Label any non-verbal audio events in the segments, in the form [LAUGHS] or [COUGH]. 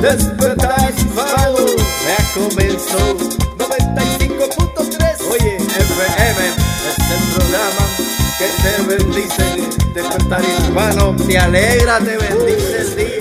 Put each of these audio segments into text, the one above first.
Despertar hispano ya comenzó. 95.3 Oye, FM es el programa que te bendice. Despertar hispano te alegra, te bendice el día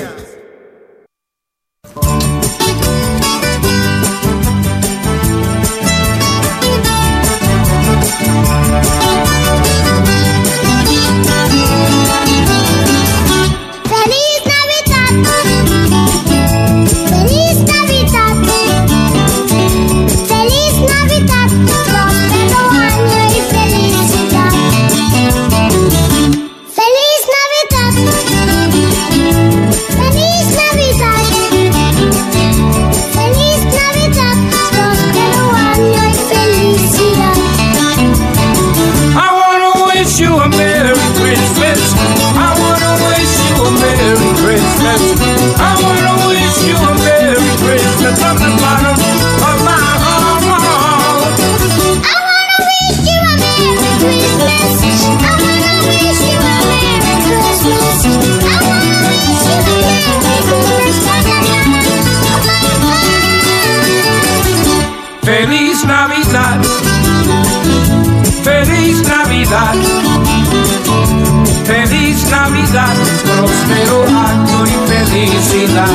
amistad, próspero acto y felicidad.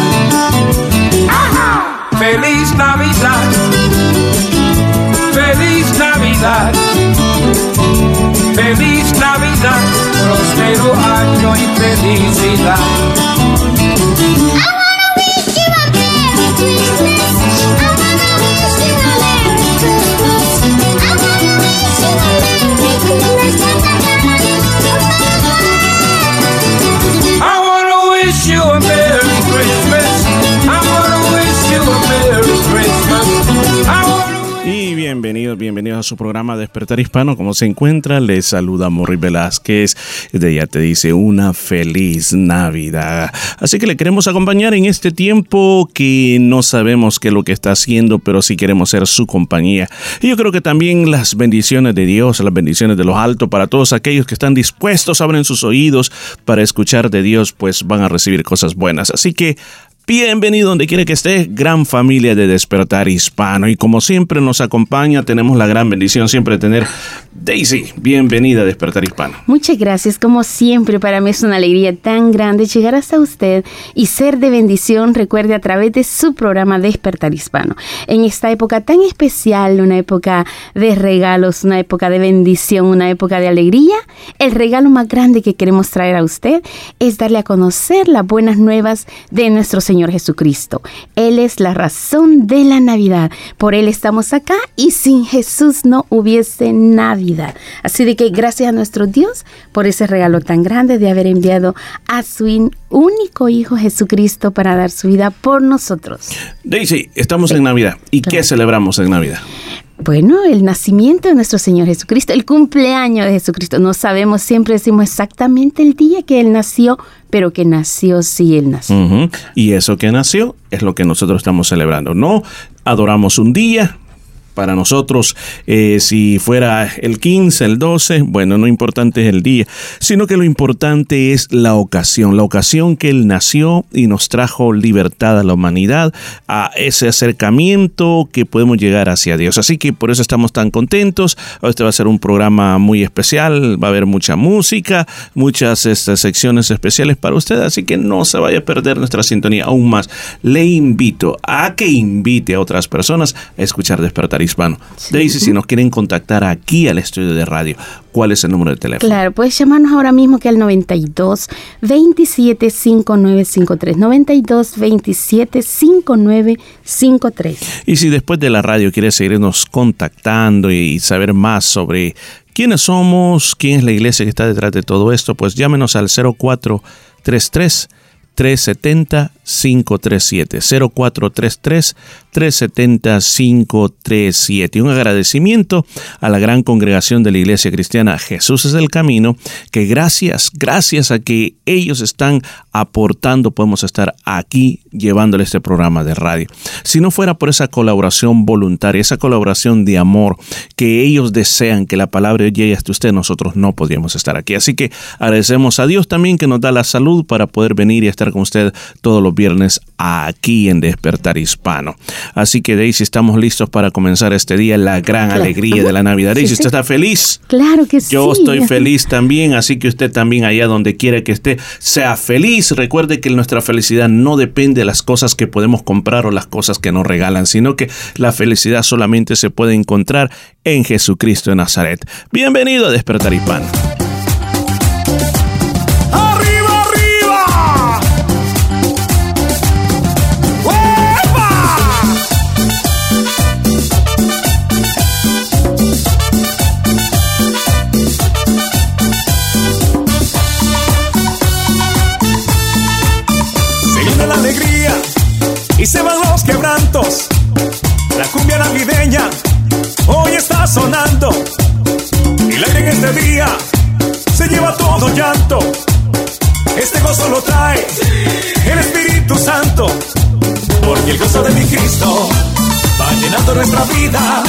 ¡Ajá! ¡Feliz Navidad! ¡Feliz Navidad! ¡Feliz Navidad! ¡Próspero año y felicidad! I wanna wish you a Merry Christmas. I wanna wish you a su programa Despertar Hispano. ¿Cómo se encuentra? Le saluda Morri Velázquez. De ella te dice una feliz Navidad. Así que le queremos acompañar en este tiempo que no sabemos qué es lo que está haciendo, pero sí queremos ser su compañía. Y yo creo que también las bendiciones de Dios, las bendiciones de los altos para todos aquellos que están dispuestos, abren sus oídos para escuchar de Dios, pues van a recibir cosas buenas. Así que Bienvenido donde quiera que esté, gran familia de Despertar Hispano. Y como siempre nos acompaña, tenemos la gran bendición siempre de tener Daisy. Bienvenida a Despertar Hispano. Muchas gracias. Como siempre, para mí es una alegría tan grande llegar hasta usted y ser de bendición, recuerde, a través de su programa Despertar Hispano. En esta época tan especial, una época de regalos, una época de bendición, una época de alegría, el regalo más grande que queremos traer a usted es darle a conocer las buenas nuevas de nuestro Señor Señor Jesucristo. Él es la razón de la Navidad. Por Él estamos acá y sin Jesús no hubiese Navidad. Así de que gracias a nuestro Dios por ese regalo tan grande de haber enviado a su único Hijo Jesucristo para dar su vida por nosotros. Daisy, estamos en Navidad. ¿Y qué celebramos en Navidad? Bueno, el nacimiento de nuestro Señor Jesucristo, el cumpleaños de Jesucristo. No sabemos, siempre decimos exactamente el día que Él nació, pero que nació sí Él nació. Y eso que nació es lo que nosotros estamos celebrando. No adoramos un día, para nosotros, eh, si fuera el 15, el 12, bueno, no importante es el día, sino que lo importante es la ocasión, la ocasión que Él nació y nos trajo libertad a la humanidad, a ese acercamiento que podemos llegar hacia Dios. Así que por eso estamos tan contentos. Este va a ser un programa muy especial, va a haber mucha música, muchas estas, secciones especiales para usted, así que no se vaya a perder nuestra sintonía aún más. Le invito a que invite a otras personas a escuchar Despertar Hispano. Daisy, si nos quieren contactar aquí al estudio de radio, ¿cuál es el número de teléfono? Claro, puedes llamarnos ahora mismo que al 92 27 5953. 92 27 5953. Y si después de la radio quieres seguirnos contactando y saber más sobre quiénes somos, quién es la iglesia que está detrás de todo esto, pues llámenos al 0433 370 537 0433 370 537 y un agradecimiento a la gran congregación de la Iglesia Cristiana Jesús es el Camino que gracias, gracias a que ellos están aportando podemos estar aquí llevándole este programa de radio. Si no fuera por esa colaboración voluntaria, esa colaboración de amor que ellos desean que la palabra llegue hasta usted, nosotros no podríamos estar aquí. Así que agradecemos a Dios también que nos da la salud para poder venir y estar con usted todos los viernes aquí en Despertar Hispano. Así que Daisy, estamos listos para comenzar este día, la gran alegría de la Navidad. Daisy, ¿usted está feliz? Claro que sí. Yo estoy feliz también, así que usted también allá donde quiera que esté, sea feliz. Recuerde que nuestra felicidad no depende de las cosas que podemos comprar o las cosas que nos regalan, sino que la felicidad solamente se puede encontrar en Jesucristo de Nazaret. Bienvenido a Despertar Hispano. Y se van los quebrantos. La cumbia navideña hoy está sonando y la en este día se lleva todo llanto. Este gozo lo trae el Espíritu Santo, porque el gozo de mi Cristo va llenando nuestra vida.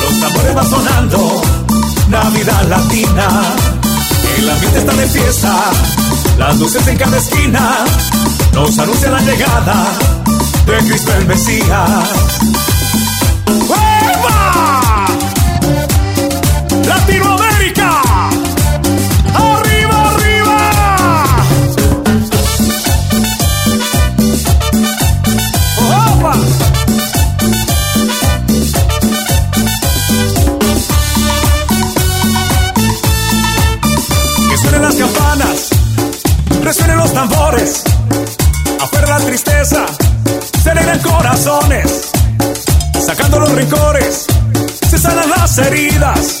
Los tambores van sonando, Navidad latina. El ambiente está de fiesta, las luces en cada esquina nos anuncian la llegada de Cristo el Mesías. ¡Hueva! ¡Latinoamérica! ¡Arriba, arriba! ¡Opa! Que suenen las campanas, resuenen los tambores, afuera la tristeza se corazones, sacando los rencores, se sanan las heridas,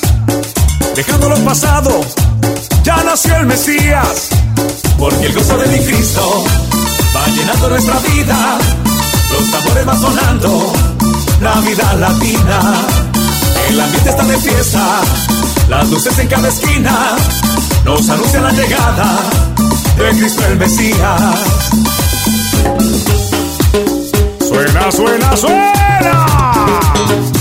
dejando lo pasado, ya nació el Mesías, porque el gozo de mi Cristo va llenando nuestra vida, los tambores van sonando, Navidad latina, el ambiente está de fiesta, las luces en cada esquina, nos anuncian la llegada de Cristo el Mesías. Suena, suena, suena.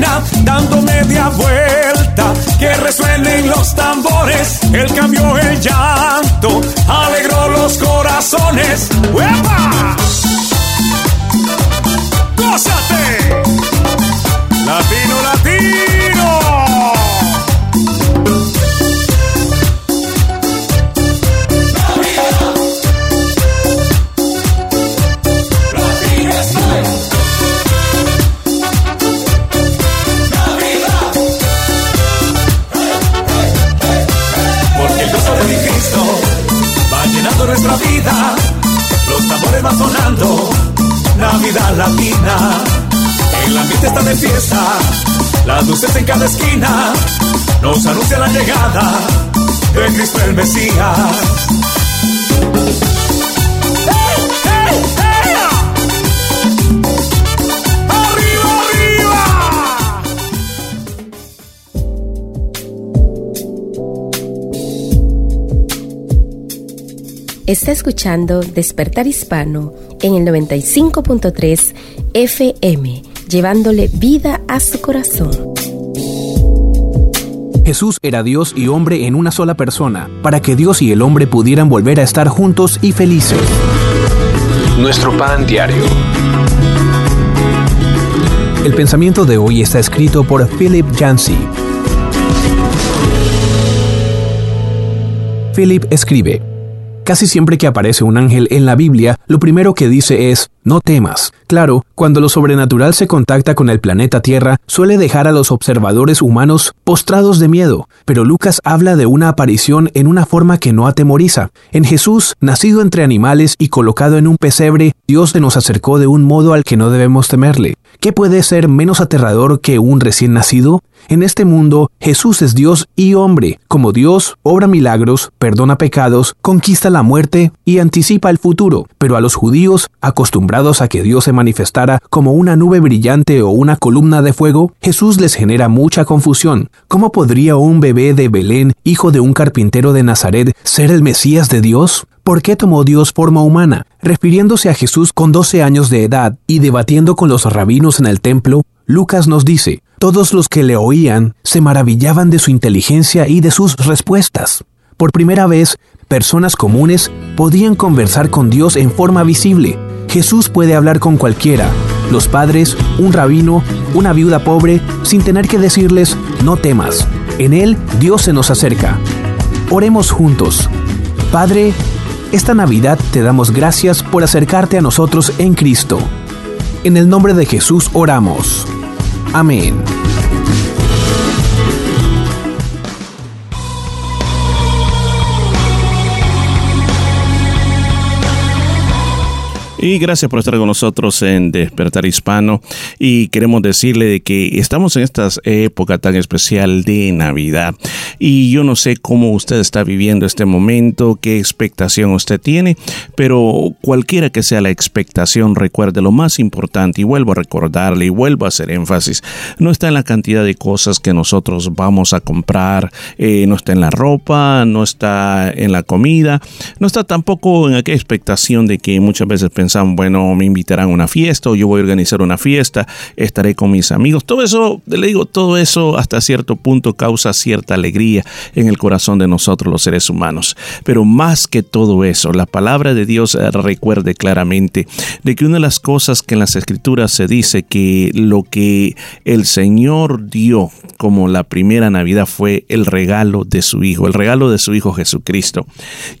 Esquina, dando media vuelta, que resuenen los tambores, Él cambió el llanto, alegró los corazones. ¡Uepa! Escuchando Despertar Hispano en el 95.3 FM, llevándole vida a su corazón. Jesús era Dios y hombre en una sola persona, para que Dios y el hombre pudieran volver a estar juntos y felices. Nuestro pan diario. El pensamiento de hoy está escrito por Philip Yancey. Philip escribe, Casi siempre que aparece un ángel en la Biblia, lo primero que dice es, no temas. Claro, cuando lo sobrenatural se contacta con el planeta Tierra, suele dejar a los observadores humanos postrados de miedo, pero Lucas habla de una aparición en una forma que no atemoriza. En Jesús, nacido entre animales y colocado en un pesebre, Dios se nos acercó de un modo al que no debemos temerle. ¿Qué puede ser menos aterrador que un recién nacido? En este mundo, Jesús es Dios y hombre. Como Dios, obra milagros, perdona pecados, conquista la muerte y anticipa el futuro. Pero a los judíos, acostumbrados a que Dios se manifestara como una nube brillante o una columna de fuego, Jesús les genera mucha confusión. ¿Cómo podría un bebé de Belén, hijo de un carpintero de Nazaret, ser el Mesías de Dios? ¿Por qué tomó Dios forma humana? Refiriéndose a Jesús con 12 años de edad y debatiendo con los rabinos en el templo, Lucas nos dice, todos los que le oían se maravillaban de su inteligencia y de sus respuestas. Por primera vez, personas comunes podían conversar con Dios en forma visible. Jesús puede hablar con cualquiera, los padres, un rabino, una viuda pobre, sin tener que decirles, no temas. En Él Dios se nos acerca. Oremos juntos. Padre, esta Navidad te damos gracias por acercarte a nosotros en Cristo. En el nombre de Jesús oramos. Amén. Y gracias por estar con nosotros en Despertar Hispano. Y queremos decirle que estamos en esta época tan especial de Navidad. Y yo no sé cómo usted está viviendo este momento, qué expectación usted tiene, pero cualquiera que sea la expectación, recuerde lo más importante y vuelvo a recordarle y vuelvo a hacer énfasis, no está en la cantidad de cosas que nosotros vamos a comprar, eh, no está en la ropa, no está en la comida, no está tampoco en aquella expectación de que muchas veces pensamos bueno, me invitarán a una fiesta o yo voy a organizar una fiesta, estaré con mis amigos. Todo eso, le digo, todo eso hasta cierto punto causa cierta alegría en el corazón de nosotros los seres humanos. Pero más que todo eso, la palabra de Dios eh, recuerde claramente de que una de las cosas que en las escrituras se dice que lo que el Señor dio como la primera Navidad fue el regalo de su Hijo, el regalo de su Hijo Jesucristo,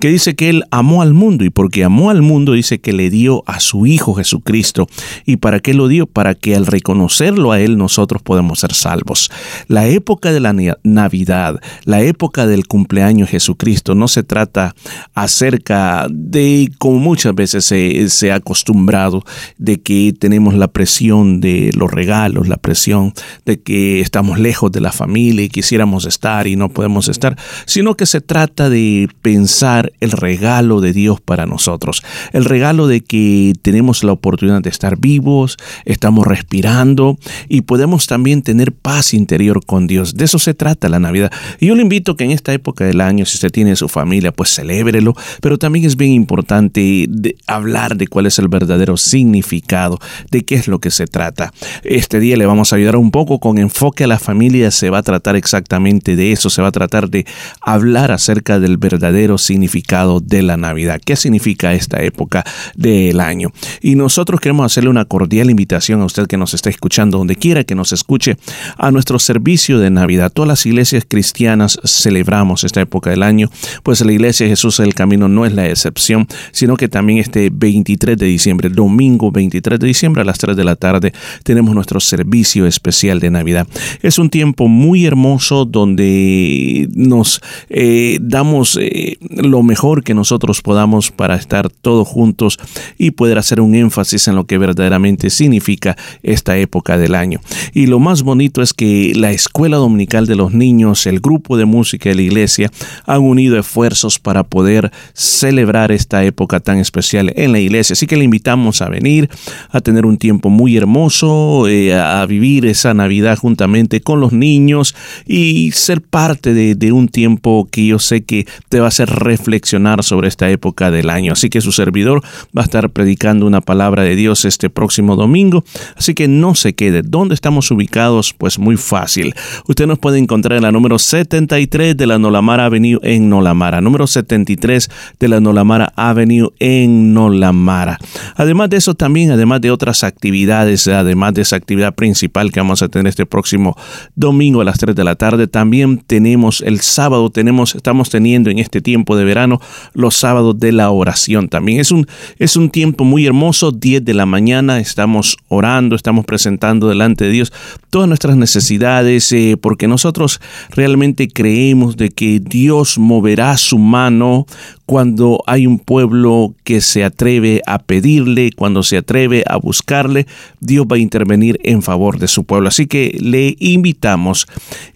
que dice que Él amó al mundo y porque amó al mundo dice que le dio a su Hijo Jesucristo. ¿Y para qué lo dio? Para que al reconocerlo a Él nosotros podemos ser salvos. La época de la Navidad, la época del cumpleaños de Jesucristo, no se trata acerca de, como muchas veces se, se ha acostumbrado, de que tenemos la presión de los regalos, la presión de que estamos lejos de la familia y quisiéramos estar y no podemos estar, sino que se trata de pensar el regalo de Dios para nosotros, el regalo de que tenemos la oportunidad de estar vivos, estamos respirando y podemos también tener paz interior con Dios. De eso se trata la Navidad. Y yo le invito que en esta época del año, si usted tiene su familia, pues celébrelo, pero también es bien importante hablar de cuál es el verdadero significado, de qué es lo que se trata. Este día le vamos a ayudar un poco con enfoque a la familia, se va a tratar exactamente de eso, se va a tratar de hablar acerca del verdadero significado de la Navidad. ¿Qué significa esta época de año. Y nosotros queremos hacerle una cordial invitación a usted que nos está escuchando, donde quiera que nos escuche, a nuestro servicio de Navidad. Todas las iglesias cristianas celebramos esta época del año, pues la iglesia Jesús del Camino no es la excepción, sino que también este 23 de diciembre, domingo 23 de diciembre a las 3 de la tarde, tenemos nuestro servicio especial de Navidad. Es un tiempo muy hermoso donde nos eh, damos eh, lo mejor que nosotros podamos para estar todos juntos y poder hacer un énfasis en lo que verdaderamente significa esta época del año. Y lo más bonito es que la escuela dominical de los niños, el grupo de música de la iglesia han unido esfuerzos para poder celebrar esta época tan especial en la iglesia. Así que le invitamos a venir, a tener un tiempo muy hermoso, eh, a vivir esa Navidad juntamente con los niños y ser parte de, de un tiempo que yo sé que te va a hacer reflexionar sobre esta época del año. Así que su servidor va a estar predicando una palabra de Dios este próximo domingo. Así que no se quede. ¿Dónde estamos ubicados? Pues muy fácil. Usted nos puede encontrar en la número 73 de la Nolamara Avenue en Nolamara. Número 73 de la Nolamara Avenue en Nolamara. Además de eso también, además de otras actividades, además de esa actividad principal que vamos a tener este próximo domingo a las 3 de la tarde, también tenemos el sábado, tenemos, estamos teniendo en este tiempo de verano los sábados de la oración. También es un, es un tiempo muy hermoso, 10 de la mañana, estamos orando, estamos presentando delante de Dios todas nuestras necesidades, eh, porque nosotros realmente creemos de que Dios moverá su mano cuando hay un pueblo que se atreve a pedirle, cuando se atreve a buscarle, Dios va a intervenir en favor de su pueblo. Así que le invitamos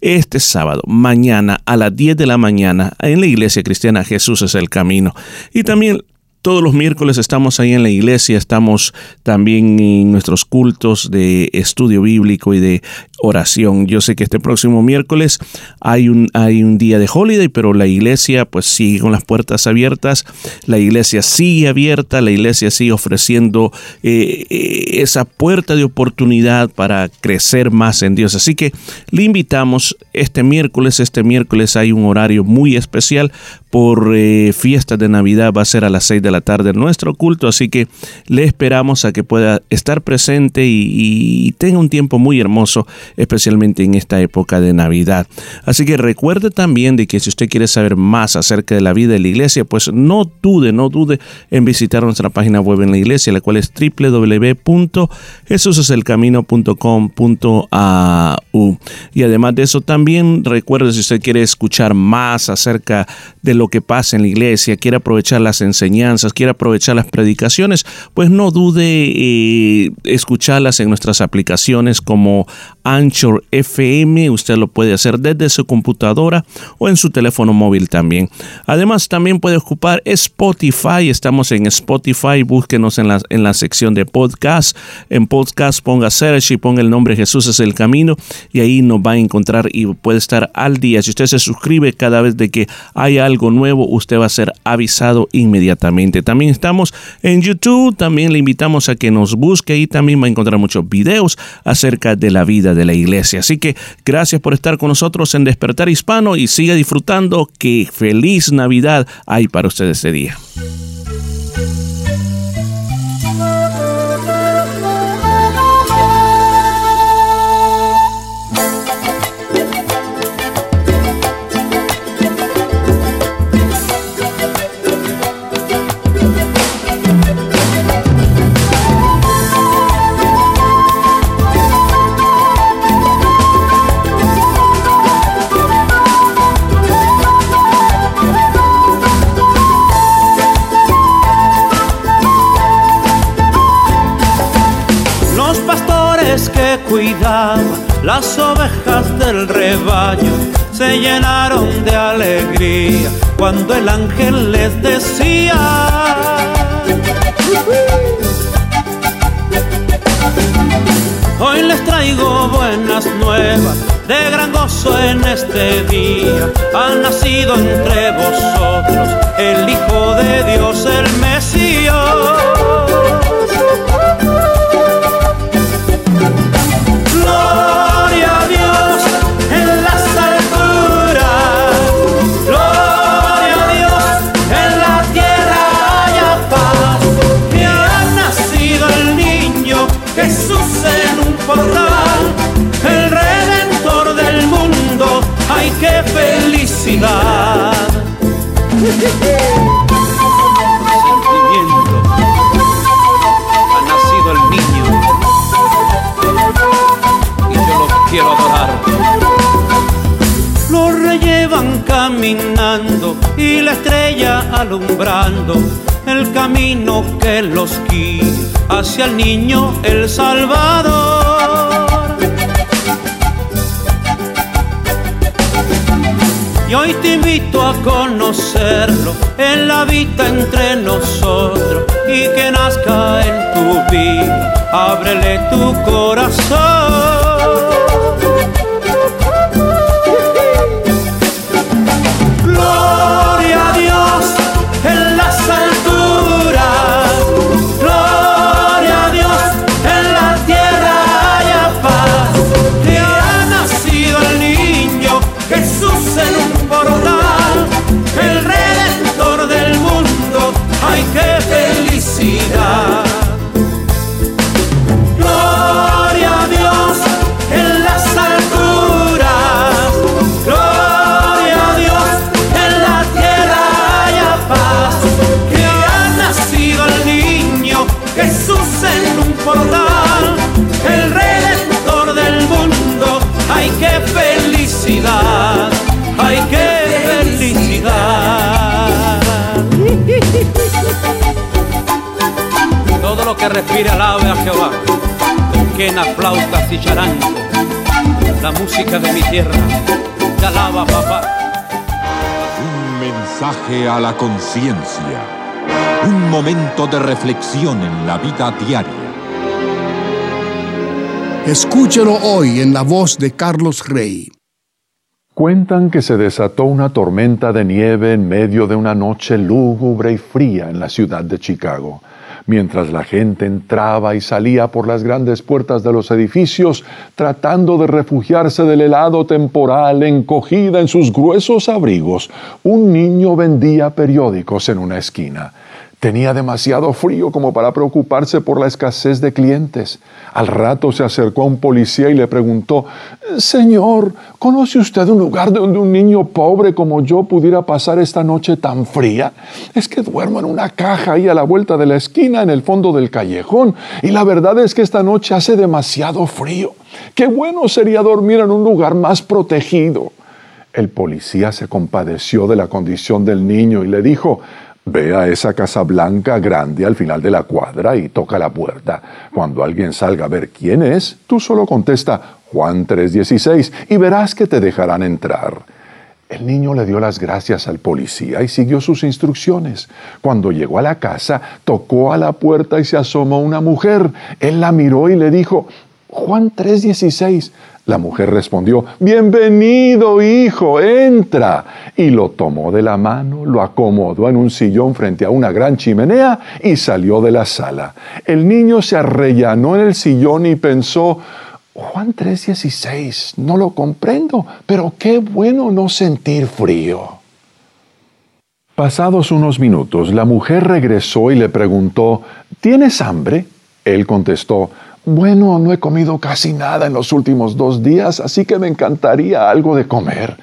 este sábado, mañana a las 10 de la mañana, en la iglesia cristiana Jesús es el camino. Y también todos los miércoles estamos ahí en la iglesia, estamos también en nuestros cultos de estudio bíblico y de oración. Yo sé que este próximo miércoles hay un, hay un día de holiday, pero la iglesia pues sigue con las puertas abiertas, la iglesia sigue abierta, la iglesia sigue ofreciendo eh, eh, esa puerta de oportunidad para crecer más en Dios. Así que le invitamos este miércoles, este miércoles hay un horario muy especial por eh, fiestas de Navidad, va a ser a las 6 de la tarde nuestro culto, así que le esperamos a que pueda estar presente y, y tenga un tiempo muy hermoso especialmente en esta época de Navidad. Así que recuerde también de que si usted quiere saber más acerca de la vida de la iglesia, pues no dude, no dude en visitar nuestra página web en la iglesia, la cual es www.jesuseselcamino.com.au. Y además de eso, también recuerde si usted quiere escuchar más acerca de lo que pasa en la iglesia, quiere aprovechar las enseñanzas, quiere aprovechar las predicaciones, pues no dude eh, escucharlas en nuestras aplicaciones como Anchor FM. Usted lo puede hacer desde su computadora o en su teléfono móvil también. Además, también puede ocupar Spotify. Estamos en Spotify. Búsquenos en la, en la sección de podcast. En podcast ponga search y ponga el nombre Jesús es el camino y ahí nos va a encontrar y puede estar al día. Si usted se suscribe cada vez que hay algo nuevo, usted va a ser avisado inmediatamente. También estamos en YouTube. También le invitamos a que nos busque y también va a encontrar muchos videos acerca de la vida de la iglesia. Así que gracias por estar con nosotros en Despertar Hispano y siga disfrutando que feliz Navidad hay para ustedes este día. Se llenaron de alegría cuando el ángel les decía, hoy les traigo buenas nuevas de gran gozo en este día, ha nacido entre vosotros el Hijo de Dios, el Mesías. Sentimiento. Ha nacido el niño y yo lo quiero adorar. Lo rellevan caminando y la estrella alumbrando el camino que los guía hacia el niño el Salvador. Y hoy te invito a conocerlo, en la vida entre nosotros y que nazca en tu vida. Ábrele tu corazón. Que respire alabe a Jehová, con quenas, flautas y charango, la música de mi tierra, te alaba papá. Un mensaje a la conciencia, un momento de reflexión en la vida diaria. Escúchelo hoy en la voz de Carlos Rey. Cuentan que se desató una tormenta de nieve en medio de una noche lúgubre y fría en la ciudad de Chicago. Mientras la gente entraba y salía por las grandes puertas de los edificios, tratando de refugiarse del helado temporal, encogida en sus gruesos abrigos, un niño vendía periódicos en una esquina. Tenía demasiado frío como para preocuparse por la escasez de clientes. Al rato se acercó a un policía y le preguntó, Señor, ¿conoce usted un lugar donde un niño pobre como yo pudiera pasar esta noche tan fría? Es que duermo en una caja ahí a la vuelta de la esquina en el fondo del callejón y la verdad es que esta noche hace demasiado frío. Qué bueno sería dormir en un lugar más protegido. El policía se compadeció de la condición del niño y le dijo, Ve a esa casa blanca grande al final de la cuadra y toca la puerta. Cuando alguien salga a ver quién es, tú solo contesta Juan 3:16 y verás que te dejarán entrar. El niño le dio las gracias al policía y siguió sus instrucciones. Cuando llegó a la casa, tocó a la puerta y se asomó una mujer. Él la miró y le dijo, Juan 3:16. La mujer respondió, Bienvenido, hijo, entra. Y lo tomó de la mano, lo acomodó en un sillón frente a una gran chimenea y salió de la sala. El niño se arrellanó en el sillón y pensó, Juan 3:16, no lo comprendo, pero qué bueno no sentir frío. Pasados unos minutos, la mujer regresó y le preguntó, ¿tienes hambre? Él contestó, bueno, no he comido casi nada en los últimos dos días, así que me encantaría algo de comer.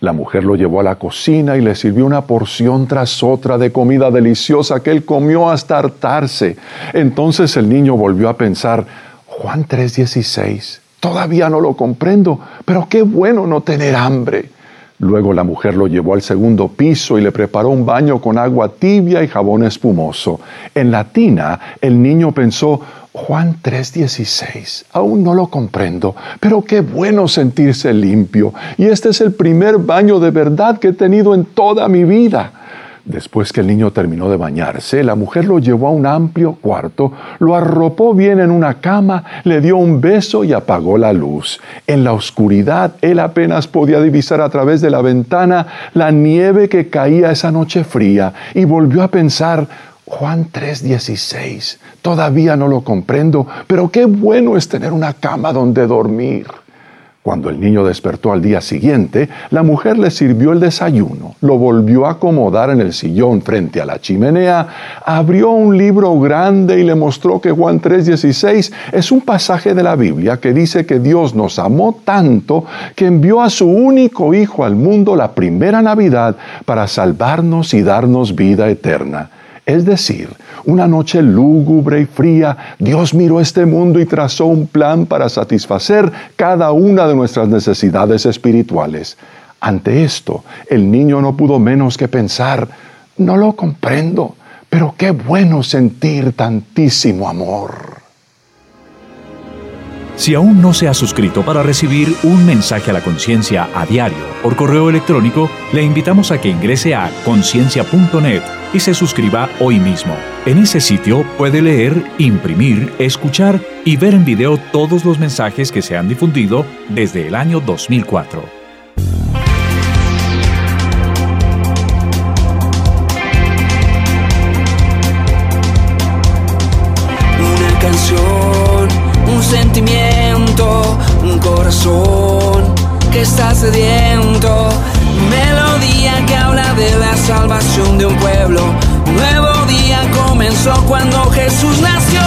La mujer lo llevó a la cocina y le sirvió una porción tras otra de comida deliciosa que él comió hasta hartarse. Entonces el niño volvió a pensar, Juan 3:16, todavía no lo comprendo, pero qué bueno no tener hambre. Luego la mujer lo llevó al segundo piso y le preparó un baño con agua tibia y jabón espumoso. En la tina, el niño pensó, Juan 3:16. Aún no lo comprendo, pero qué bueno sentirse limpio. Y este es el primer baño de verdad que he tenido en toda mi vida. Después que el niño terminó de bañarse, la mujer lo llevó a un amplio cuarto, lo arropó bien en una cama, le dio un beso y apagó la luz. En la oscuridad, él apenas podía divisar a través de la ventana la nieve que caía esa noche fría y volvió a pensar, Juan 3:16. Todavía no lo comprendo, pero qué bueno es tener una cama donde dormir. Cuando el niño despertó al día siguiente, la mujer le sirvió el desayuno, lo volvió a acomodar en el sillón frente a la chimenea, abrió un libro grande y le mostró que Juan 3:16 es un pasaje de la Biblia que dice que Dios nos amó tanto que envió a su único Hijo al mundo la primera Navidad para salvarnos y darnos vida eterna. Es decir, una noche lúgubre y fría, Dios miró este mundo y trazó un plan para satisfacer cada una de nuestras necesidades espirituales. Ante esto, el niño no pudo menos que pensar, no lo comprendo, pero qué bueno sentir tantísimo amor. Si aún no se ha suscrito para recibir un mensaje a la conciencia a diario por correo electrónico, le invitamos a que ingrese a conciencia.net y se suscriba hoy mismo. En ese sitio puede leer, imprimir, escuchar y ver en video todos los mensajes que se han difundido desde el año 2004. Que está sediento. Melodía que habla de la salvación de un pueblo. Nuevo día comenzó cuando Jesús nació.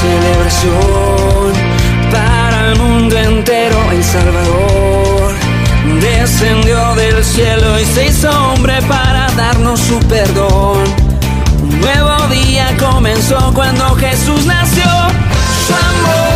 Celebración para el mundo entero, El Salvador descendió del cielo y se hizo hombre para darnos su perdón. Nuevo comenzó cuando Jesús nació. Su amor,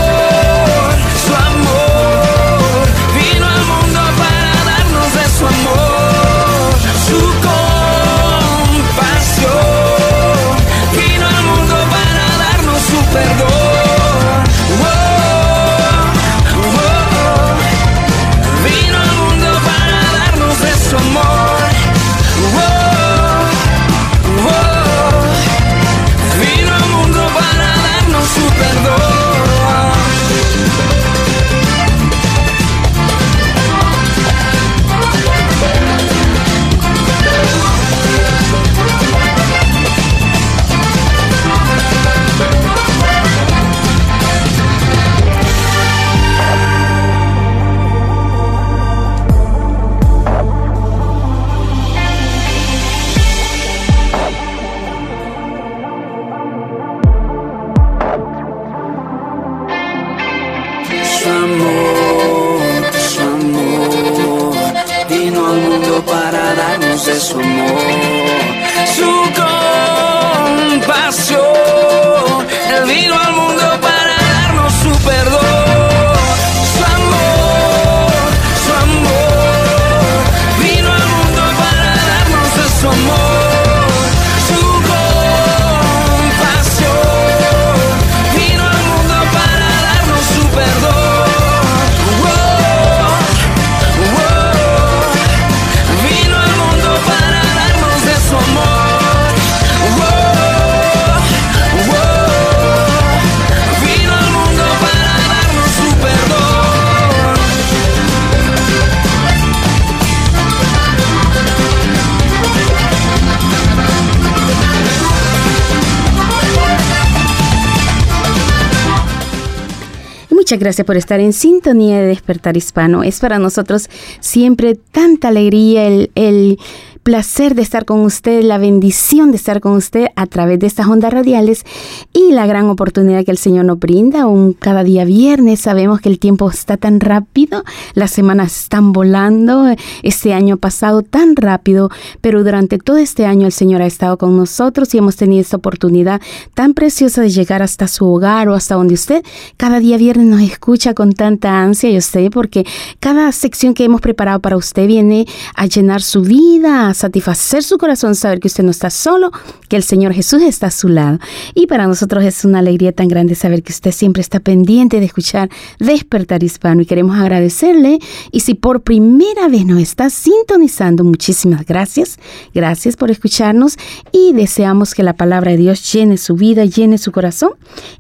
gracias por estar en sintonía de Despertar Hispano. Es para nosotros siempre tanta alegría el, el placer de estar con usted, la bendición de estar con usted a través de estas ondas radiales y la gran oportunidad que el Señor nos brinda. Un cada día viernes sabemos que el tiempo está tan rápido, las semanas están volando, este año ha pasado tan rápido, pero durante todo este año el Señor ha estado con nosotros y hemos tenido esta oportunidad tan preciosa de llegar hasta su hogar o hasta donde usted cada día viernes nos escucha con tanta ansia, yo sé, porque cada sección que hemos preparado para usted viene a llenar su vida, a satisfacer su corazón, saber que usted no está solo, que el Señor Jesús está a su lado. Y para nosotros es una alegría tan grande saber que usted siempre está pendiente de escuchar Despertar Hispano y queremos agradecerle. Y si por primera vez nos está sintonizando, muchísimas gracias. Gracias por escucharnos y deseamos que la palabra de Dios llene su vida, llene su corazón.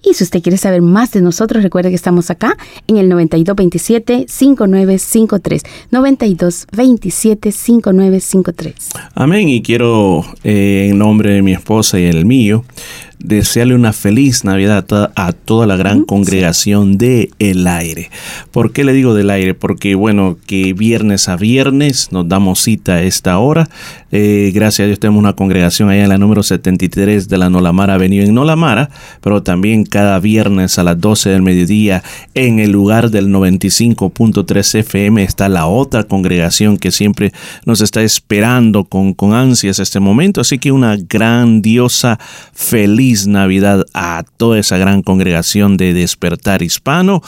Y si usted quiere saber más de nosotros, recuerde que estamos acá en el 9227-5953. 9227-5953. Amén. Y quiero, eh, en nombre de mi esposa y el mío, desearle una feliz Navidad a toda, la gran congregación de El Aire. ¿Por qué le digo del aire? Porque bueno, que viernes a viernes nos damos cita a esta hora. Eh, gracias a Dios tenemos una congregación allá en la número 73 de la Nolamara Avenida en Nolamara, pero también cada viernes a las 12 del mediodía en el lugar del 95.3 FM está la otra congregación que siempre nos está esperando con, con ansias este momento. Así que una grandiosa, feliz Navidad a toda esa gran congregación de Despertar Hispano.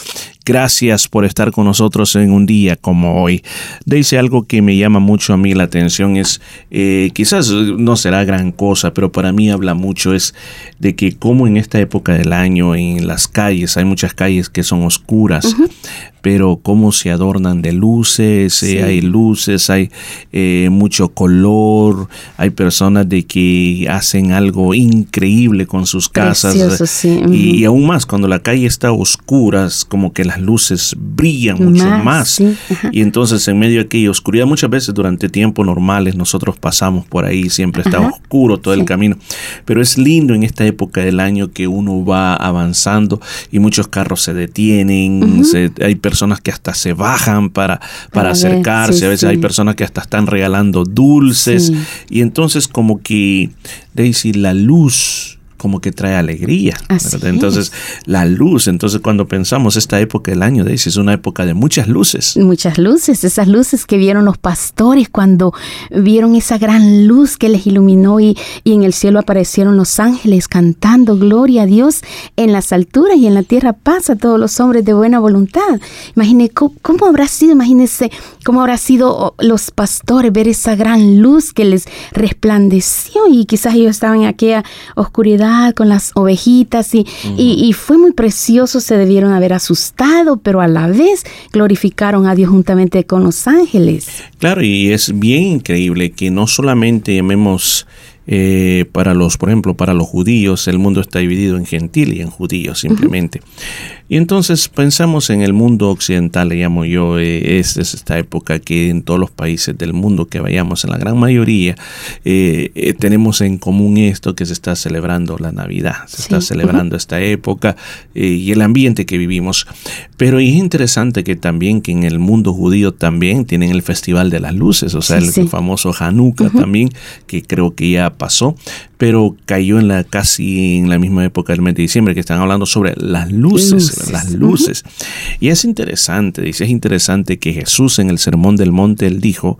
Gracias por estar con nosotros en un día como hoy. Dice algo que me llama mucho a mí la atención es, eh, quizás no será gran cosa, pero para mí habla mucho es de que como en esta época del año en las calles, hay muchas calles que son oscuras, pero cómo se adornan de luces, eh, hay luces, hay eh, mucho color, hay personas de que hacen algo increíble con sus casas Precioso, sí. y, aún más cuando la calle está oscura, es como que las luces brillan mucho Más, más, sí, ajá. y entonces en medio de aquella oscuridad muchas veces durante tiempos normales nosotros pasamos por ahí siempre está Ajá. oscuro todo el camino. Pero es lindo en esta época del año que uno va avanzando y muchos carros se detienen se- hay personas que hasta se bajan para, para A acercarse a veces hay personas que hasta están regalando dulces. Y entonces como que Daisy la luz como que trae alegría. Entonces, la luz, entonces cuando pensamos esta época del año, Daisy, es una época de muchas luces. Muchas luces, esas luces que vieron los pastores cuando vieron esa gran luz que les iluminó y, y en el cielo aparecieron los ángeles cantando gloria a Dios en las alturas y en la tierra paz a todos los hombres de buena voluntad. Imagine cómo, cómo habrá sido, imagínense cómo habrá sido oh, los pastores ver esa gran luz que les resplandeció y quizás ellos estaban en aquella oscuridad con las ovejitas y, y, y fue muy precioso, se debieron haber asustado, pero a la vez glorificaron a Dios juntamente con los ángeles. Claro, y es bien increíble que no solamente llamemos eh, para los, por ejemplo, para los judíos, el mundo está dividido en gentil y en judíos simplemente. Y entonces pensamos en el mundo occidental, le llamo yo, eh, es, es esta época que en todos los países del mundo que vayamos, en la gran mayoría, eh, eh, tenemos en común esto que se está celebrando la Navidad, se está celebrando esta época eh, y el ambiente que vivimos. Pero es interesante que también que en el mundo judío también tienen el Festival de las Luces, o sea, Sí, el sí. famoso Hanukkah también, que creo que ya pasó, pero cayó en la casi en la misma época del mes de diciembre, que están hablando sobre las luces, Luces. las luces. Y es interesante, dice, es interesante que Jesús en el Sermón del Monte, él dijo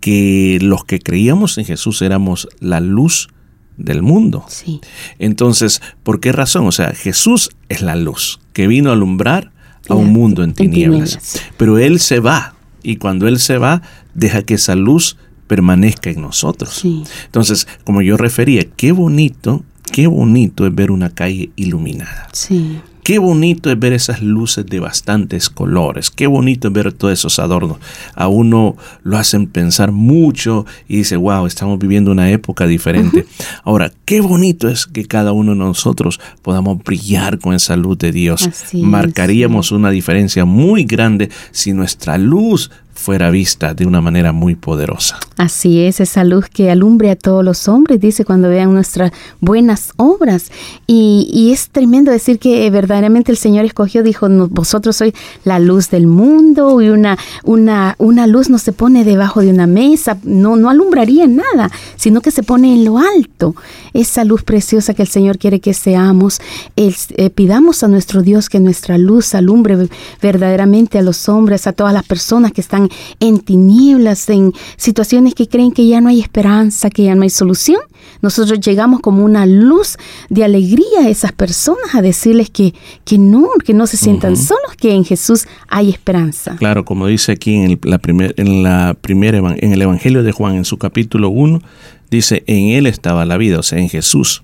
que los que creíamos en Jesús éramos la luz del mundo. Sí. Entonces, ¿por qué razón? O sea, Jesús es la luz que vino a alumbrar a un mundo en tinieblas. tinieblas. Pero Él se va y cuando Él se va, deja que esa luz permanezca en nosotros. Sí. Entonces, como yo refería, qué bonito, qué bonito es ver una calle iluminada. Sí. Qué bonito es ver esas luces de bastantes colores. Qué bonito es ver todos esos adornos. A uno lo hacen pensar mucho y dice, wow, estamos viviendo una época diferente. Ahora, qué bonito es que cada uno de nosotros podamos brillar con esa luz de Dios. Así es, Marcaríamos una diferencia muy grande si nuestra luz fuera vista de una manera muy poderosa. Así es, esa luz que alumbre a todos los hombres, dice cuando vean nuestras buenas obras. Y, y es tremendo decir que verdaderamente el Señor escogió, dijo, "No, vosotros sois la luz del mundo y una, una, una luz no se pone debajo de una mesa, no, no alumbraría nada, sino que se pone en lo alto. Esa luz preciosa que el Señor quiere que seamos, eh, pidamos a nuestro Dios que nuestra luz alumbre verdaderamente a los hombres, a todas las personas que están en tinieblas, en situaciones que creen que ya no hay esperanza, que ya no hay solución. Nosotros llegamos como una luz de alegría a esas personas, a decirles que, que no, que no se sientan solos, que en Jesús hay esperanza. Claro, como dice aquí en el, la primer, en, la primera en el Evangelio de Juan, en su capítulo 1, dice, en él estaba la vida, o sea, en Jesús.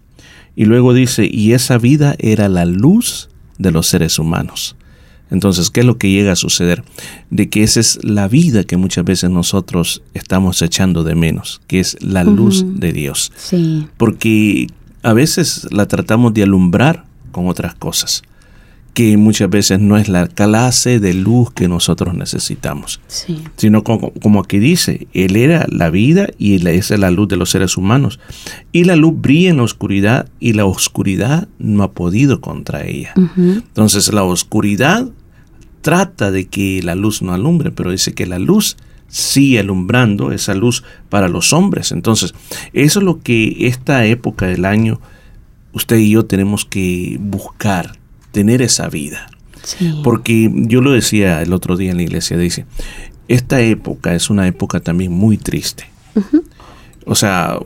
Y luego dice, y esa vida era la luz de los seres humanos. Entonces, ¿qué es lo que llega a suceder? De que esa es la vida que muchas veces nosotros estamos echando de menos, que es la luz de Dios. Sí, Porque a veces la tratamos de alumbrar con otras cosas, que muchas veces no es la clase de luz que nosotros necesitamos sí. sino como, como aquí dice, Él era la vida y la- esa es la luz de los seres humanos. Y la luz brilla en la oscuridad y la oscuridad no ha podido contra ella. Entonces la oscuridad trata de que la luz no alumbre, pero dice que la luz sigue alumbrando, esa luz para los hombres. Entonces, eso es lo que esta época del año usted y yo tenemos que buscar, tener esa vida. Sí. Porque yo lo decía el otro día en la iglesia, dice, esta época es una época también muy triste. O sea,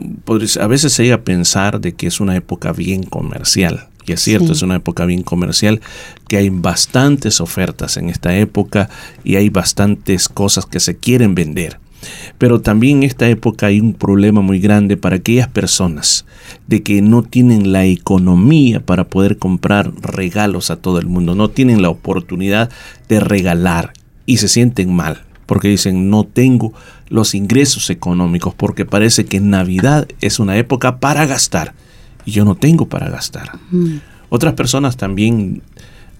a veces se llega a pensar de que es una época bien comercial. Y es cierto, Sí. es una época bien comercial, que hay bastantes ofertas en esta época y hay bastantes cosas que se quieren vender. Pero también en esta época hay un problema muy grande para aquellas personas de que no tienen la economía para poder comprar regalos a todo el mundo, no tienen la oportunidad de regalar y se sienten mal porque dicen no tengo los ingresos económicos porque parece que Navidad es una época para gastar y yo no tengo para gastar. Mm, Otras personas también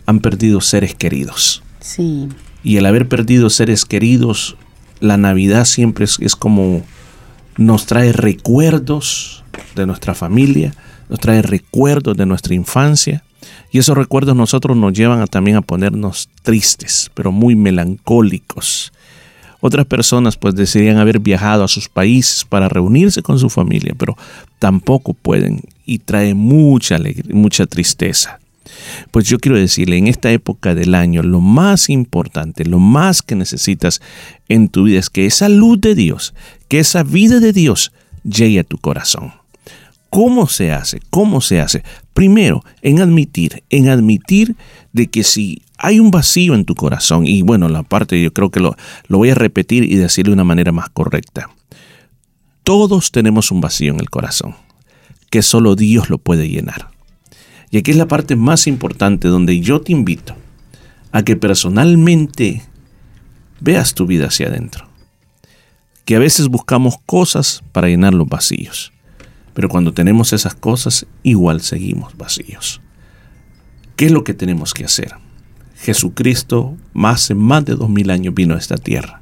han perdido seres queridos Sí. y el haber perdido seres queridos, la Navidad siempre es, es como nos trae recuerdos de nuestra familia, nos trae recuerdos de nuestra infancia y esos recuerdos nosotros nos llevan a, también a ponernos tristes, pero muy melancólicos. Otras personas pues desearían haber viajado a sus países para reunirse con su familia, pero tampoco pueden y trae mucha alegría, mucha tristeza. Pues yo quiero decirle, en esta época del año, lo más importante, lo más que necesitas en tu vida es que esa luz de Dios, que esa vida de Dios llegue a tu corazón. ¿Cómo se hace? ¿Cómo se hace? Primero, en admitir, en admitir de que si hay un vacío en tu corazón, y bueno, la parte yo creo que lo, lo voy a repetir y decirlo de una manera más correcta. Todos tenemos un vacío en el corazón, que solo Dios lo puede llenar. Y aquí es la parte más importante donde yo te invito a que personalmente veas tu vida hacia adentro. Que a veces buscamos cosas para llenar los vacíos, pero cuando tenemos esas cosas igual seguimos vacíos. ¿Qué es lo que tenemos que hacer? Jesucristo hace más de dos mil años vino a esta tierra.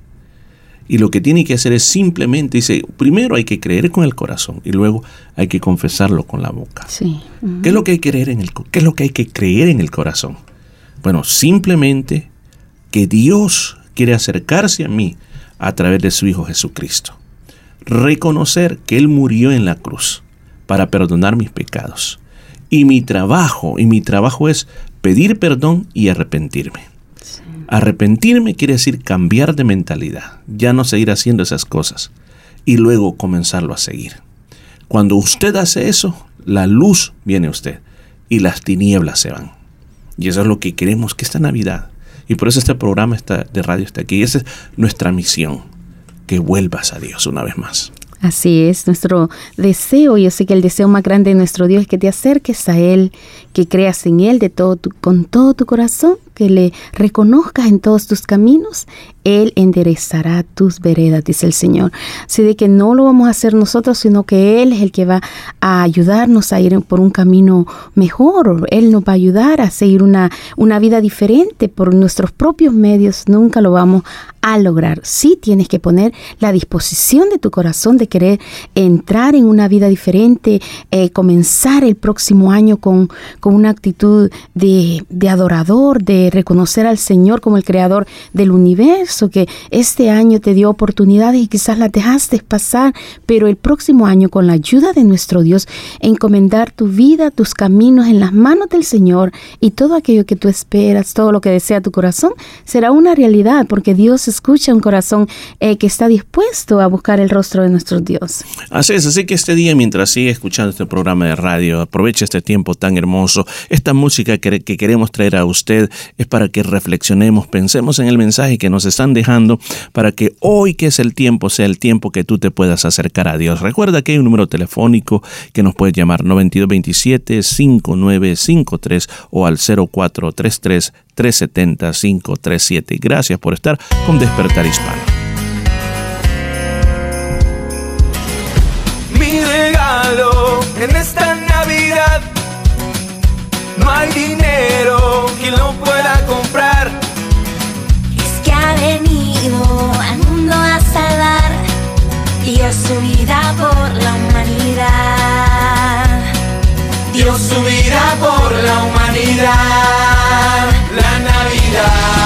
Y lo que tiene que hacer es simplemente, dice, primero hay que creer con el corazón y luego hay que confesarlo con la boca. Sí. ¿Qué es lo que hay que creer en el qué es lo que hay que creer en el corazón? Bueno, simplemente que Dios quiere acercarse a mí a través de su Hijo Jesucristo. Reconocer que Él murió en la cruz para perdonar mis pecados. Y mi trabajo, y mi trabajo es pedir perdón y arrepentirme. Arrepentirme quiere decir cambiar de mentalidad, ya no seguir haciendo esas cosas. y luego comenzarlo a seguir. Cuando usted hace eso, la luz viene a usted y las tinieblas se van. Y eso es lo que queremos que esta Navidad, y por eso este programa está, de radio está aquí, esa es nuestra misión, que vuelvas a Dios una vez más. Así es, nuestro deseo, yo sé que el deseo más grande de nuestro Dios es que te acerques a Él, que creas en Él de todo con todo tu corazón, que le reconozcas en todos tus caminos, Él enderezará tus veredas, dice el Señor. Así de que no lo vamos a hacer nosotros, sino que Él es el que va a ayudarnos a ir por un camino mejor. Él nos va a ayudar a seguir una, una vida diferente por nuestros propios medios. Nunca lo vamos a lograr. Sí tienes que poner la disposición de tu corazón de querer entrar en una vida diferente, eh, comenzar el próximo año con, con una actitud de, de adorador, de reconocer al Señor como el creador del universo, que este año te dio oportunidades y quizás las dejaste pasar, pero el próximo año con la ayuda de nuestro Dios, encomendar tu vida, tus caminos en las manos del Señor y todo aquello que tú esperas, todo lo que desea tu corazón, será una realidad porque Dios escucha un corazón eh, que está dispuesto a buscar el rostro de nuestro Dios. Así es, así que este día mientras sigue escuchando este programa de radio, aproveche este tiempo tan hermoso, esta música que queremos traer a usted es para que reflexionemos, pensemos en el mensaje que nos están dejando, para que hoy que es el tiempo sea el tiempo que tú te puedas acercar a Dios. Recuerda que hay un número telefónico que nos puede llamar 9227-5953 o al 0433 370 537. Gracias por estar con Despertar Hispano. Mi regalo en esta Navidad no hay dinero lo pueda comprar. Es que ha venido al mundo a salvar dio su vida por la humanidad. Dio su vida por la humanidad. La Navidad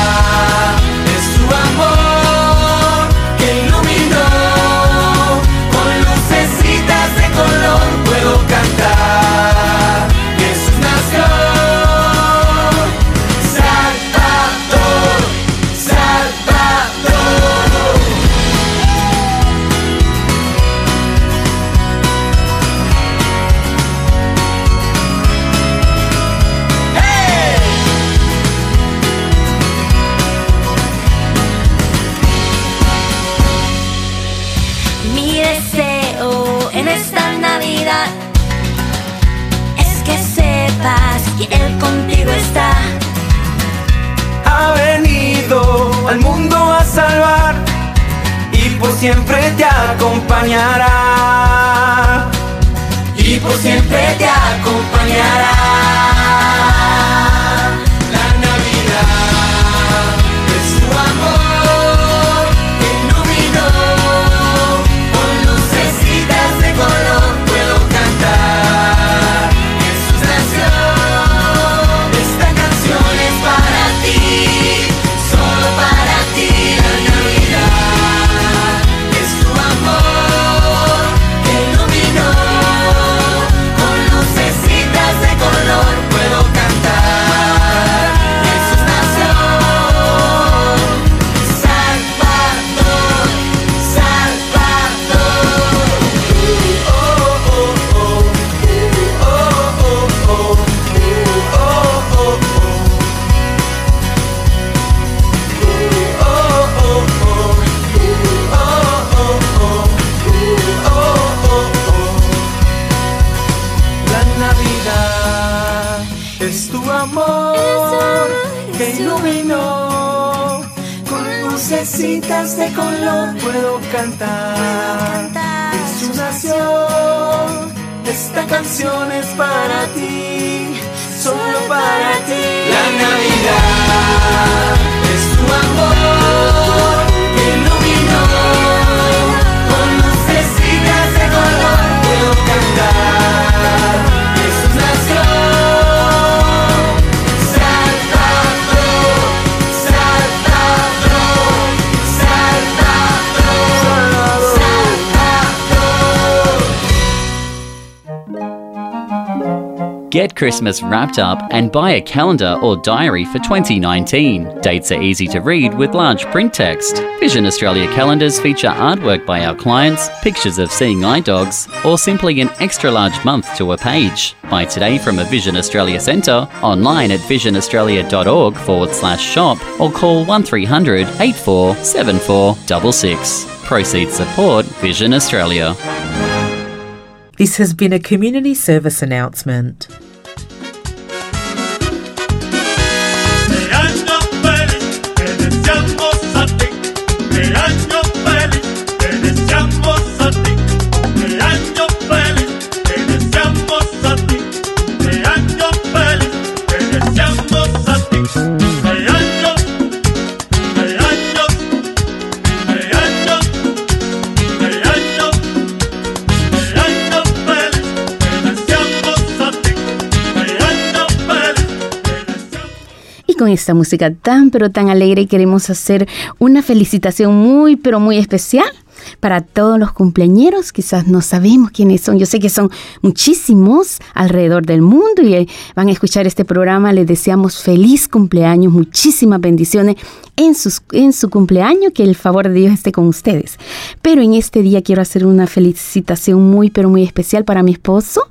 Christmas wrapped up and buy a calendar or diary for 2019. Dates are easy to read with large print text. Vision Australia calendars feature artwork by our clients, pictures of seeing eye dogs, or simply an extra large month to a page. Buy today from a Vision Australia centre, online at visionaustralia.org forward slash shop, or call 1300 847466. Proceeds support Vision Australia. This has been a community service announcement. Esta música tan pero tan alegre queremos hacer una felicitación muy pero muy especial para todos los cumpleañeros. Quizás no sabemos quiénes son. Yo sé que son muchísimos alrededor del mundo y eh, van a escuchar este programa. Les deseamos feliz cumpleaños, muchísimas bendiciones en, sus, en su cumpleaños, que el favor de Dios esté con ustedes. Pero en este día quiero hacer una felicitación muy, pero muy especial para mi esposo,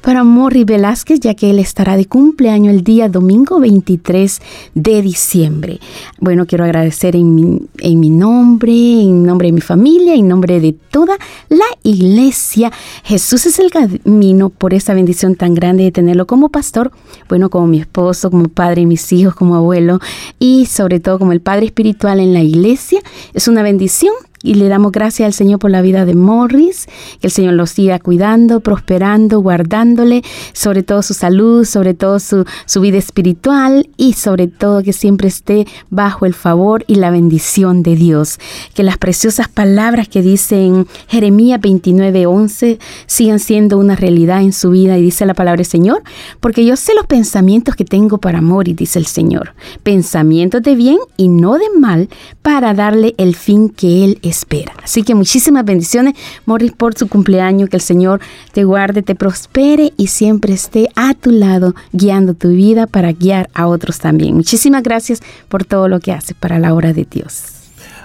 para Morri Velázquez, ya que él estará de cumpleaños el día domingo 23 de diciembre. Bueno, quiero agradecer en mi, en mi nombre, en nombre de mi familia, en nombre de toda la iglesia. Jesús es el camino por esa bendición tan grande de tenerlo como pastor, bueno, como mi esposo, como padre, mis hijos, como abuelo y sobre todo como el Padre Espiritual en la iglesia. Es una bendición y le damos gracias al Señor por la vida de Morris, que el Señor lo siga cuidando, prosperando, guardándole, sobre todo su salud, sobre todo su, su vida espiritual y sobre todo que siempre esté bajo el favor y la bendición de Dios. Que las preciosas palabras que dice en Jeremías 29:11 sigan siendo una realidad en su vida y dice la palabra del Señor, porque yo sé los pensamientos que tengo para Morris, dice el Señor, pensamientos de bien y no de mal para darle el fin que Él espera. Así que muchísimas bendiciones, Morris, por su cumpleaños. Que el Señor te guarde, te prospere y siempre esté a tu lado, guiando tu vida para guiar a otros también. Muchísimas gracias por todo lo que haces para la obra de Dios.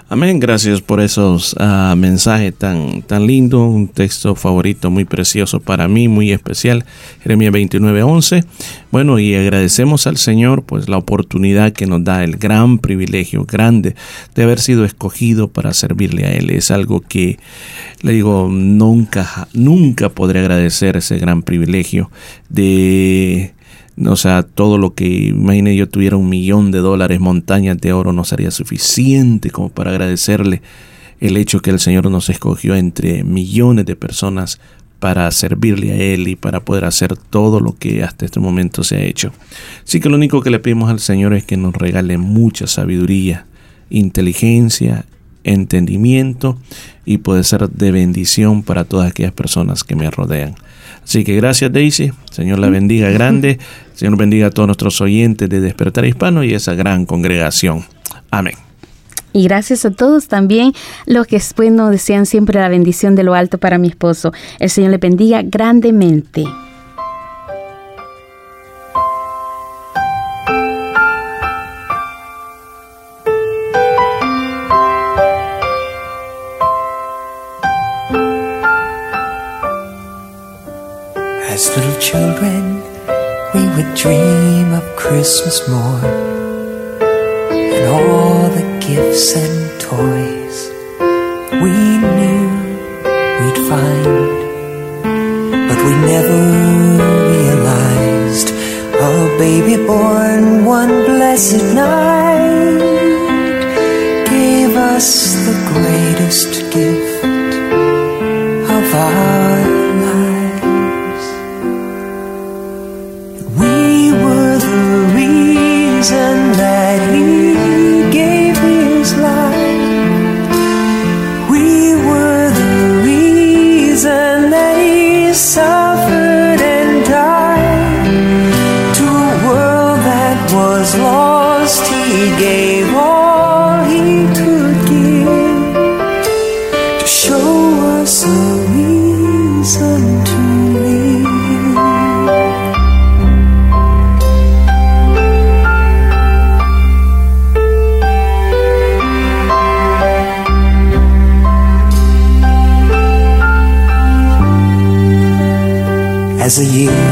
Amén, gracias por esos uh, mensajes tan, tan lindo, un texto favorito muy precioso para mí, muy especial, Jeremías 29:11. Bueno, y agradecemos al Señor pues la oportunidad que nos da, el gran privilegio grande de haber sido escogido para servirle a Él. Es algo que, le digo, nunca, nunca podré agradecer ese gran privilegio de o sea, todo lo que, imagine yo tuviera un millón de dólares, montañas de oro, no sería suficiente como para agradecerle el hecho que el Señor nos escogió entre millones de personas para servirle a Él y para poder hacer todo lo que hasta este momento se ha hecho. Así que lo único que le pedimos al Señor es que nos regale mucha sabiduría, inteligencia, entendimiento y puede ser de bendición para todas aquellas personas que me rodean. Así que gracias Daisy, Señor la bendiga grande, Señor bendiga a todos nuestros oyentes de Despertar Hispano y esa gran congregación. Amén. Y gracias a todos también los que nos desean siempre la bendición de lo alto para mi esposo. El Señor le bendiga grandemente. Christmas morn and all the gifts and toys we knew we'd find. But we never realized a baby born one blessed night gave us the greatest gift of our as a year.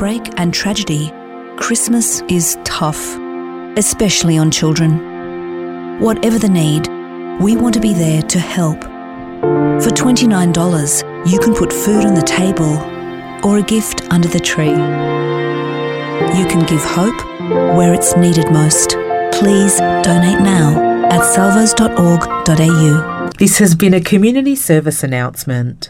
Heartbreak and tragedy, Christmas is tough, especially on children. Whatever the need, we want to be there to help. For $29, you can put food on the table or a gift under the tree. You can give hope where it's needed most. Please donate now at salvos.org.au. This has been a community service announcement.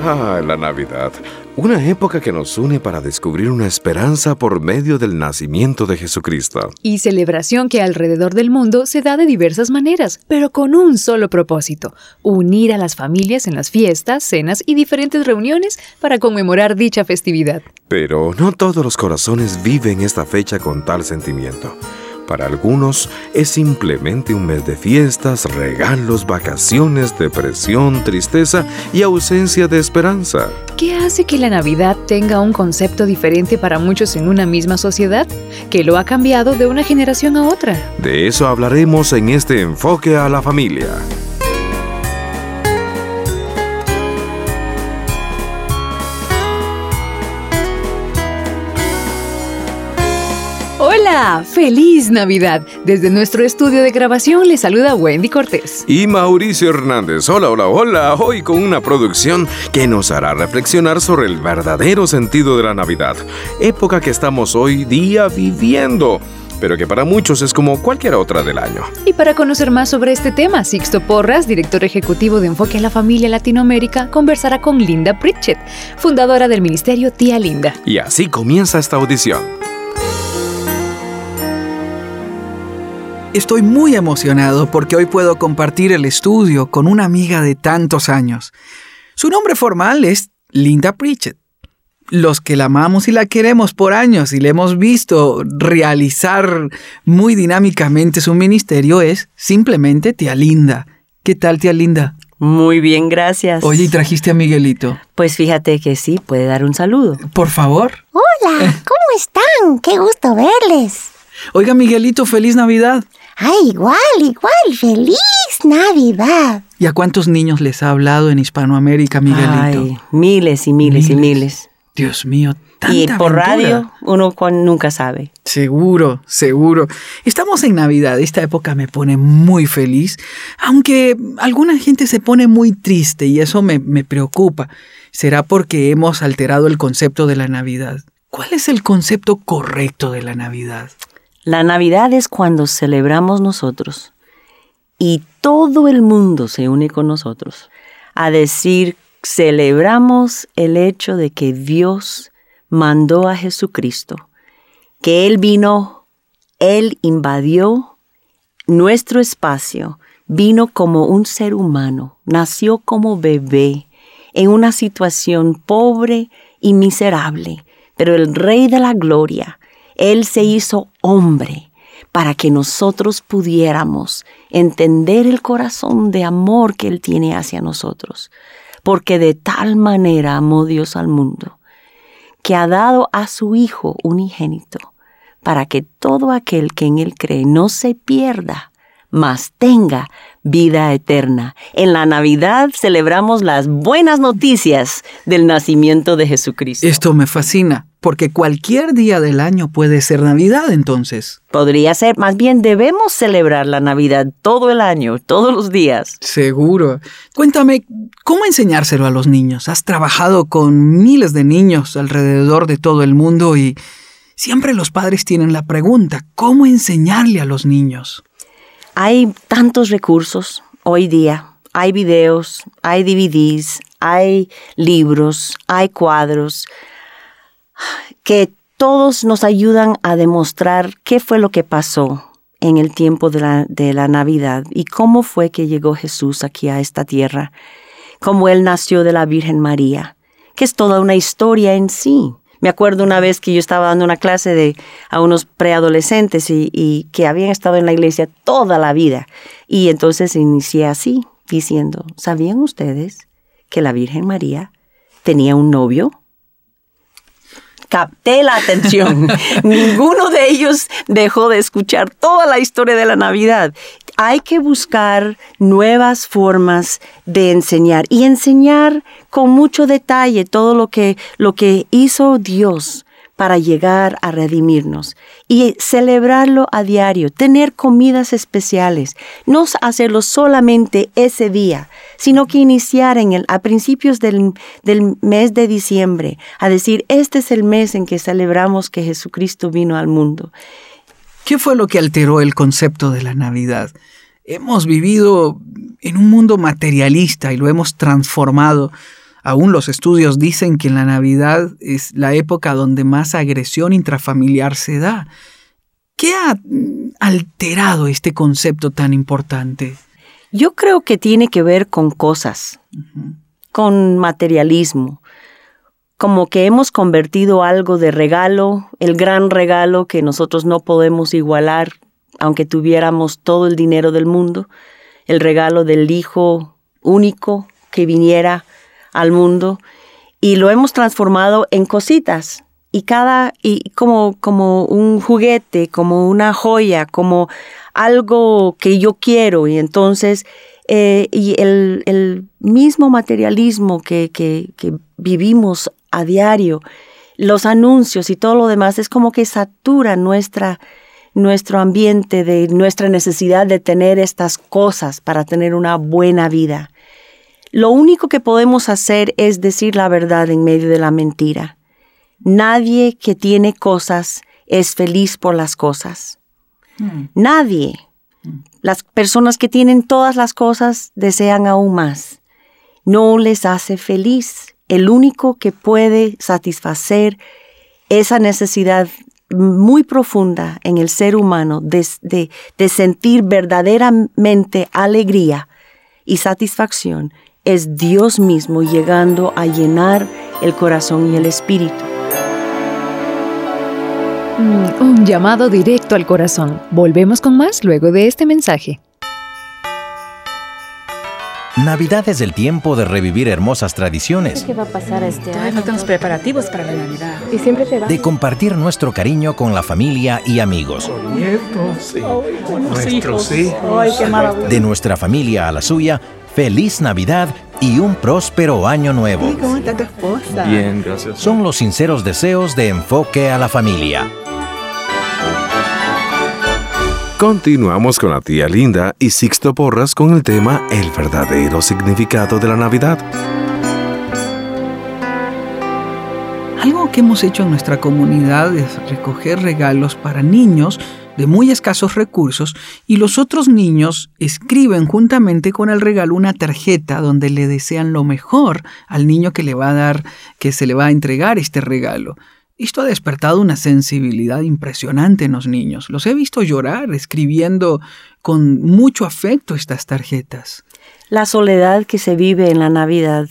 Ah, la Navidad. Una época que nos une para descubrir una esperanza por medio del nacimiento de Jesucristo. Y celebración que alrededor del mundo se da de diversas maneras, pero con un solo propósito, unir a las familias en las fiestas, cenas y diferentes reuniones para conmemorar dicha festividad. Pero no todos los corazones viven esta fecha con tal sentimiento. Para algunos es simplemente un mes de fiestas, regalos, vacaciones, depresión, tristeza y ausencia de esperanza. ¿Qué hace que la Navidad tenga un concepto diferente para muchos en una misma sociedad? Que lo ha cambiado de una generación a otra. De eso hablaremos en este enfoque a la familia. Hola, feliz Navidad. Desde nuestro estudio de grabación le saluda Wendy Cortés. Y Mauricio Hernández. Hola, hola, hola. Hoy con una producción que nos hará reflexionar sobre el verdadero sentido de la Navidad. Época que estamos hoy día viviendo. pero que para muchos es como cualquier otra del año. Y para conocer más sobre este tema, Sixto Porras, director ejecutivo de Enfoque a la Familia Latinoamérica, conversará con Linda Pritchett, fundadora del ministerio Tía Linda. Y así comienza esta audición. Estoy muy emocionado porque hoy puedo compartir el estudio con una amiga de tantos años. Su nombre formal es Linda Pritchett. Los que la amamos y la queremos por años y le hemos visto realizar muy dinámicamente su ministerio es simplemente tía Linda. ¿Qué tal, tía Linda? Muy bien, gracias. Oye, ¿y trajiste a Miguelito? Pues fíjate que sí, puede dar un saludo. Por favor. Hola, ¿cómo están? Qué gusto verles. Oiga, Miguelito, feliz Navidad. Ay, igual, igual, feliz Navidad. ¿Y a cuántos niños les ha hablado en Hispanoamérica, Miguelito? Ay, miles y miles, y miles. Dios mío, tanta Y por aventura. radio uno nunca sabe. Seguro, seguro. Estamos en Navidad, esta época me pone muy feliz, aunque alguna gente se pone muy triste y eso me, me preocupa. ¿Será porque hemos alterado el concepto de la Navidad? ¿Cuál es el concepto correcto de la Navidad? La Navidad es cuando celebramos nosotros y todo el mundo se une con nosotros a decir, celebramos el hecho de que Dios mandó a Jesucristo, que Él vino, Él invadió nuestro espacio, vino como un ser humano, nació como bebé en una situación pobre y miserable, pero el Rey de la Gloria, Él se hizo hombre para que nosotros pudiéramos entender el corazón de amor que Él tiene hacia nosotros, porque de tal manera amó Dios al mundo, que ha dado a su Hijo unigénito, para que todo aquel que en Él cree no se pierda, mas tenga vida eterna. En la Navidad celebramos las buenas noticias del nacimiento de Jesucristo. Esto me fascina, porque cualquier día del año puede ser Navidad entonces. Podría ser, más bien debemos celebrar la Navidad todo el año, todos los días. Seguro. Cuéntame, ¿cómo enseñárselo a los niños? Has trabajado con miles de niños alrededor de todo el mundo y siempre los padres tienen la pregunta, ¿cómo enseñarle a los niños? Hay tantos recursos hoy día. Hay videos, hay DVDs, hay libros, hay cuadros que todos nos ayudan a demostrar qué fue lo que pasó en el tiempo de la, de la Navidad y cómo fue que llegó Jesús aquí a esta tierra, cómo Él nació de la Virgen María, que es toda una historia en sí. Me acuerdo una vez que yo estaba dando una clase de, a unos preadolescentes y, y que habían estado en la iglesia toda la vida. Y entonces inicié así, diciendo, ¿sabían ustedes que la Virgen María tenía un novio? Capté la atención. [LAUGHS] Ninguno de ellos dejó de escuchar toda la historia de la Navidad. Hay que buscar nuevas formas de enseñar y enseñar con mucho detalle todo lo que, lo que hizo Dios para llegar a redimirnos y celebrarlo a diario, tener comidas especiales, no hacerlo solamente ese día, sino que iniciar en el, a principios del, del mes de diciembre a decir, este es el mes en que celebramos que Jesucristo vino al mundo. ¿Qué fue lo que alteró el concepto de la Navidad? Hemos vivido en un mundo materialista y lo hemos transformado. Aún los estudios dicen que en la Navidad es la época donde más agresión intrafamiliar se da. ¿Qué ha mm, alterado este concepto tan importante? Yo creo que tiene que ver con cosas, con materialismo, como que hemos convertido algo de regalo, el gran regalo que nosotros no podemos igualar, aunque tuviéramos todo el dinero del mundo, el regalo del Hijo único que viniera al mundo, y lo hemos transformado en cositas, y cada, y como, como un juguete, como una joya, como algo que yo quiero, y entonces, eh, y el, el mismo materialismo que, que, que vivimos a diario, los anuncios y todo lo demás, es como que satura nuestra, nuestro ambiente de nuestra necesidad de tener estas cosas para tener una buena vida. Lo único que podemos hacer es decir la verdad en medio de la mentira. Nadie que tiene cosas es feliz por las cosas. Nadie. Las personas que tienen todas las cosas desean aún más. No les hace feliz. El único que puede satisfacer esa necesidad muy profunda en el ser humano de, de- de sentir verdaderamente alegría y satisfacción es Dios mismo llegando a llenar el corazón y el espíritu. Mm, un llamado directo al corazón. Volvemos con más luego de este mensaje. Navidad es el tiempo de revivir hermosas tradiciones, ¿Qué va a pasar este año? faltan los preparativos para la Navidad. Y siempre te vas. de compartir nuestro cariño con la familia y amigos, Nuestros Ay, qué maravilla. de nuestra familia a la suya, feliz Navidad y un próspero año nuevo. ¿Cómo está tu esposa? Bien, gracias. Son los sinceros deseos de enfoque a la familia. Continuamos con la tía Linda y Sixto Porras con el tema El verdadero significado de la Navidad. Algo que hemos hecho en nuestra comunidad es recoger regalos para niños de muy escasos recursos y los otros niños escriben juntamente con el regalo una tarjeta donde le desean lo mejor al niño que le va a dar, que se le va a entregar este regalo. Esto ha despertado una sensibilidad impresionante en los niños. Los he visto llorar escribiendo con mucho afecto estas tarjetas. La soledad que se vive en la Navidad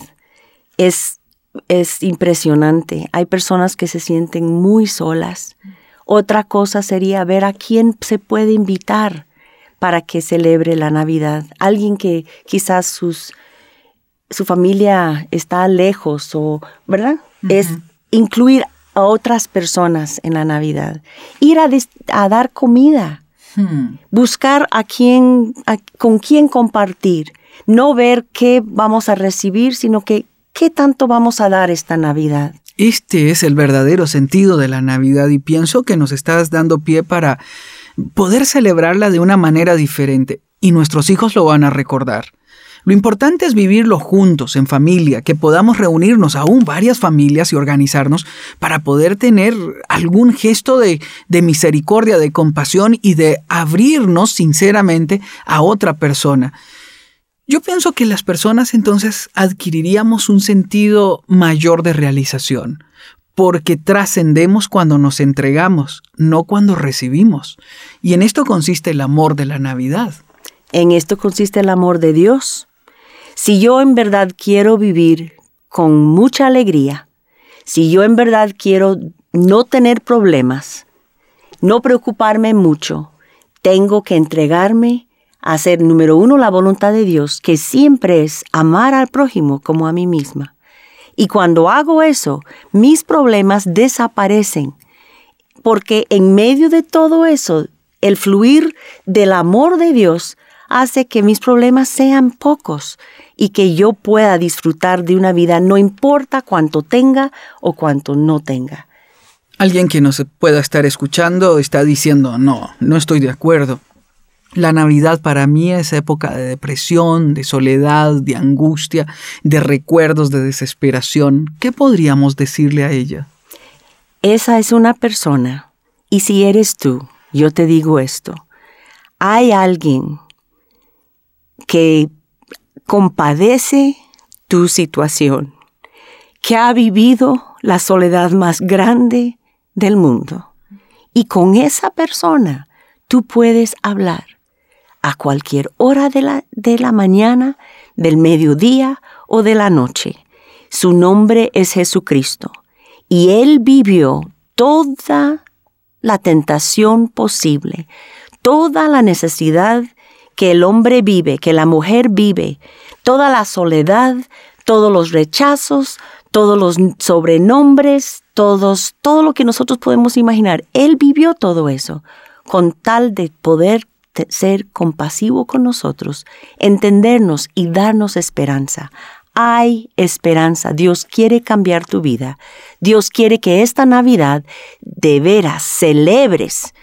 es, es impresionante. Hay personas que se sienten muy solas. Otra cosa sería ver a quién se puede invitar para que celebre la Navidad. Alguien que quizás sus, su familia está lejos o, ¿verdad? Es incluir a otras personas en la Navidad. Ir a, dar comida buscar a quién, a- con quién compartir, no ver qué vamos a recibir, sino que qué tanto vamos a dar esta Navidad. Este es el verdadero sentido de la Navidad y pienso que nos estás dando pie para poder celebrarla de una manera diferente y nuestros hijos lo van a recordar. Lo importante es vivirlo juntos, en familia, que podamos reunirnos aún varias familias y organizarnos para poder tener algún gesto de, de misericordia, de compasión y de abrirnos sinceramente a otra persona. Yo pienso que las personas entonces adquiriríamos un sentido mayor de realización, porque trascendemos cuando nos entregamos, no cuando recibimos. Y en esto consiste el amor de la Navidad. En esto consiste el amor de Dios. Si yo en verdad quiero vivir con mucha alegría, si yo en verdad quiero no tener problemas, no preocuparme mucho, tengo que entregarme hacer, número uno, la voluntad de Dios, que siempre es amar al prójimo como a mí misma. Y cuando hago eso, mis problemas desaparecen, porque en medio de todo eso, el fluir del amor de Dios hace que mis problemas sean pocos y que yo pueda disfrutar de una vida, no importa cuánto tenga o cuánto no tenga. Alguien que nos pueda estar escuchando está diciendo, no, no estoy de acuerdo. La Navidad para mí es época de depresión, de soledad, de angustia, de recuerdos, de desesperación. ¿Qué podríamos decirle a ella? Esa es una persona, y si eres tú, yo te digo esto, hay alguien que compadece tu situación, que ha vivido la soledad más grande del mundo. Y con esa persona tú puedes hablar a cualquier hora de la, de la mañana, del mediodía o de la noche. Su nombre es Jesucristo. Y Él vivió toda la tentación posible, toda la necesidad que el hombre vive, que la mujer vive, toda la soledad, todos los rechazos, todos los sobrenombres, todos, todo lo que nosotros podemos imaginar. Él vivió todo eso con tal de poder ser compasivo con nosotros, entendernos y darnos esperanza. Hay esperanza. Dios quiere cambiar tu vida. Dios quiere que esta Navidad de veras celebres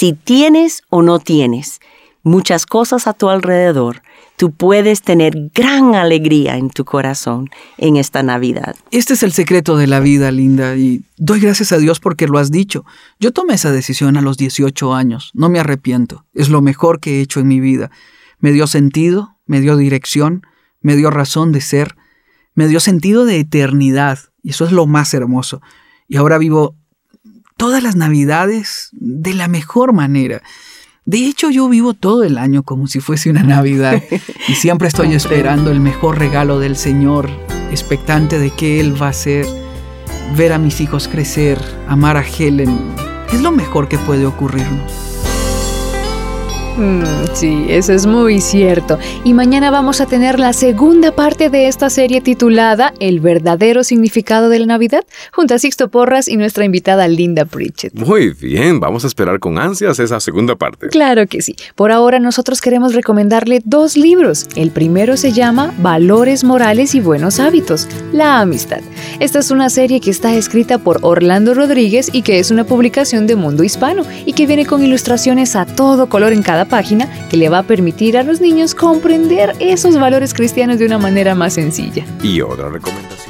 si tienes o no tienes muchas cosas a tu alrededor, tú puedes tener gran alegría en tu corazón en esta Navidad. Este es el secreto de la vida, Linda, y doy gracias a Dios porque lo has dicho. Yo tomé esa decisión a los 18 años, no me arrepiento, es lo mejor que he hecho en mi vida. Me dio sentido, me dio dirección, me dio razón de ser, me dio sentido de eternidad, y eso es lo más hermoso. Y ahora vivo todas las Navidades de la mejor manera. De hecho, yo vivo todo el año como si fuese una Navidad y siempre estoy esperando el mejor regalo del Señor, expectante de qué Él va a hacer, ver a mis hijos crecer, amar a Helen. Es lo mejor que puede ocurrirnos. Mm, sí, eso es muy cierto. Y mañana vamos a tener la segunda parte de esta serie titulada El verdadero significado de la Navidad, junto a Sixto Porras y nuestra invitada Linda Pritchett. Muy bien, vamos a esperar con ansias esa segunda parte. Claro que sí. Por ahora nosotros queremos recomendarle dos libros. El primero se llama Valores Morales y Buenos Hábitos, la amistad. Esta es una serie que está escrita por Orlando Rodríguez y que es una publicación de Mundo Hispano y que viene con ilustraciones a todo color en cada página que le va a permitir a los niños comprender esos valores cristianos de una manera más sencilla. Y otra recomendación.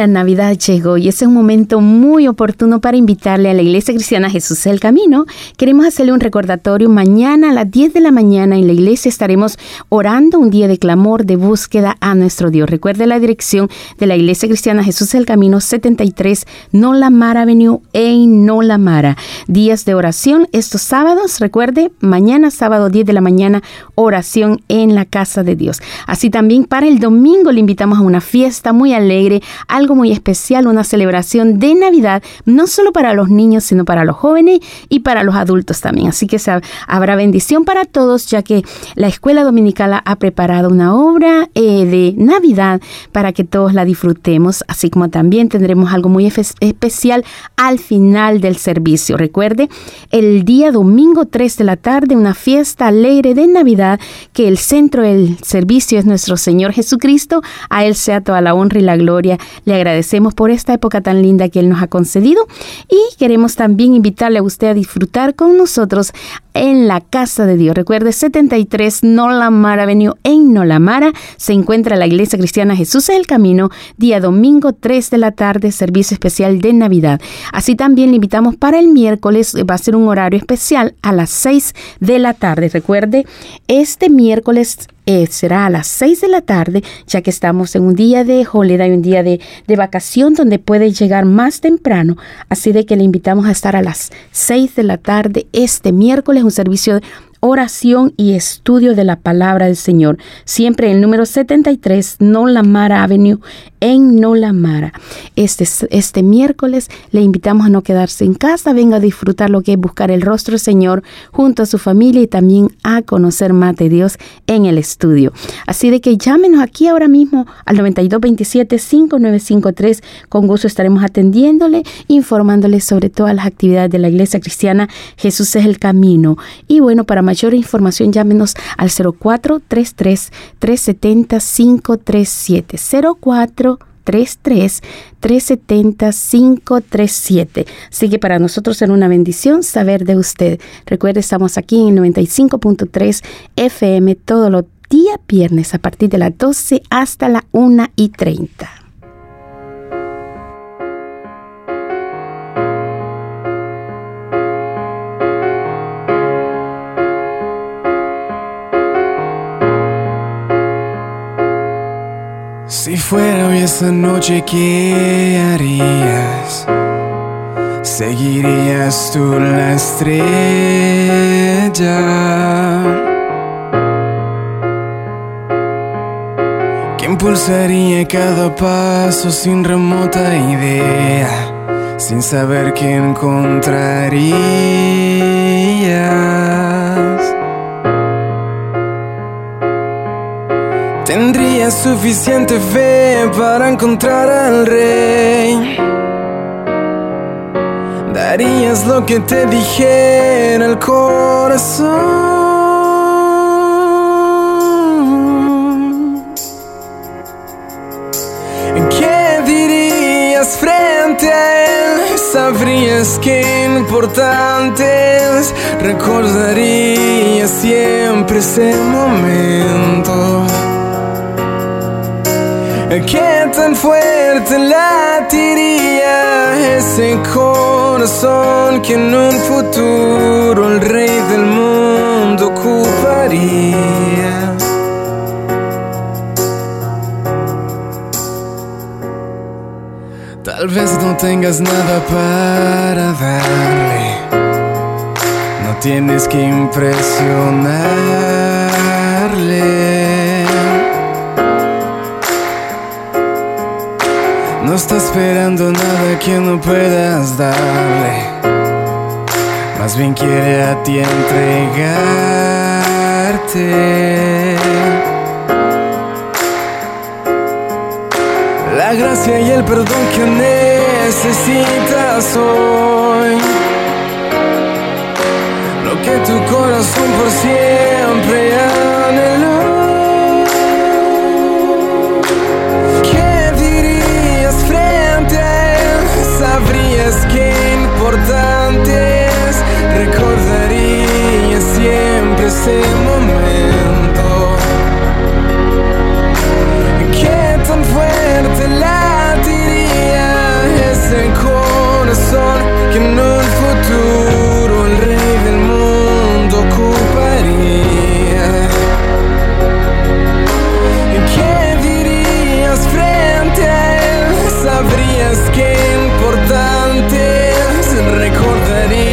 La Navidad llegó y es un momento muy oportuno para invitarle a la Iglesia Cristiana Jesús el Camino. Queremos hacerle un recordatorio. Mañana a las 10 de la mañana en la iglesia estaremos orando un día de clamor, de búsqueda a nuestro Dios. Recuerde la dirección de la Iglesia Cristiana Jesús el Camino 73 Nolamara Avenue en Nolamara. Días de oración estos sábados. Recuerde, mañana sábado 10 de la mañana oración en la casa de Dios. Así también para el domingo le invitamos a una fiesta muy alegre, algo muy especial, una celebración de Navidad, no solo para los niños, sino para los jóvenes y para los adultos también. Así que habrá bendición para todos, ya que la escuela dominical ha preparado una obra eh, de Navidad para que todos la disfrutemos, así como también tendremos algo muy especial al final del servicio. Recuerde, el día domingo 3 de la tarde, una fiesta alegre de Navidad, que el centro del servicio es nuestro Señor Jesucristo. A Él sea toda la honra y la gloria. Le agradecemos por esta época tan linda que Él nos ha concedido y queremos también invitarle a usted a disfrutar con nosotros en la casa de Dios. Recuerde, 73 Nolamara Avenue en Nolamara se encuentra la Iglesia Cristiana Jesús es el Camino, día domingo 3 de la tarde, servicio especial de Navidad. Así también le invitamos para el miércoles, va a ser un horario especial a las 6 de la tarde. Recuerde, este miércoles eh, será a las 6 de la tarde, ya que estamos en un día de holiday, un día de, de vacación donde puede llegar más temprano. Así de que le invitamos a estar a las 6 de la tarde este miércoles, un servicio oración y estudio de la palabra del Señor. Siempre el número 73, Nolamara Avenue, en Nolamara. Este, este miércoles le invitamos a no quedarse en casa, venga a disfrutar lo que es buscar el rostro del Señor junto a su familia y también a conocer más de Dios en el estudio. Así de que llámenos aquí ahora mismo al 9227-5953. Con gusto estaremos atendiéndole, informándole sobre todas las actividades de la Iglesia Cristiana. Jesús es el camino. Y bueno, para mayor información llámenos al 0433 370 537 04 33 370 537. Así que para nosotros será una bendición saber de usted. Recuerde, estamos aquí en el 95.3 FM todos los días viernes a partir de las 12 hasta la 1 y 30. Fuera hoy esta noche, ¿qué harías? ¿Seguirías tú la estrella? ¿Qué impulsaría cada paso sin remota idea? Sin saber qué encontrarías. Tendrías suficiente fe para encontrar al rey. Darías lo que te dijera el corazón. ¿Qué dirías frente a él? Sabrías que importante es. Recordarías siempre ese momento. ¿Qué tan fuerte latiría ese corazón que en un futuro el rey del mundo ocuparía? Tal vez no tengas nada para darle, no tienes que impresionarle. No está esperando nada que no puedas darle. Más bien quiere a ti entregarte. La gracia y el perdón que necesitas hoy. Lo que tu corazón por siempre anheló. Sabrías qué importante es, recordarías siempre ese momento. Qué tan fuerte latiría ese corazón que en un futuro Sabrías que importante recordaría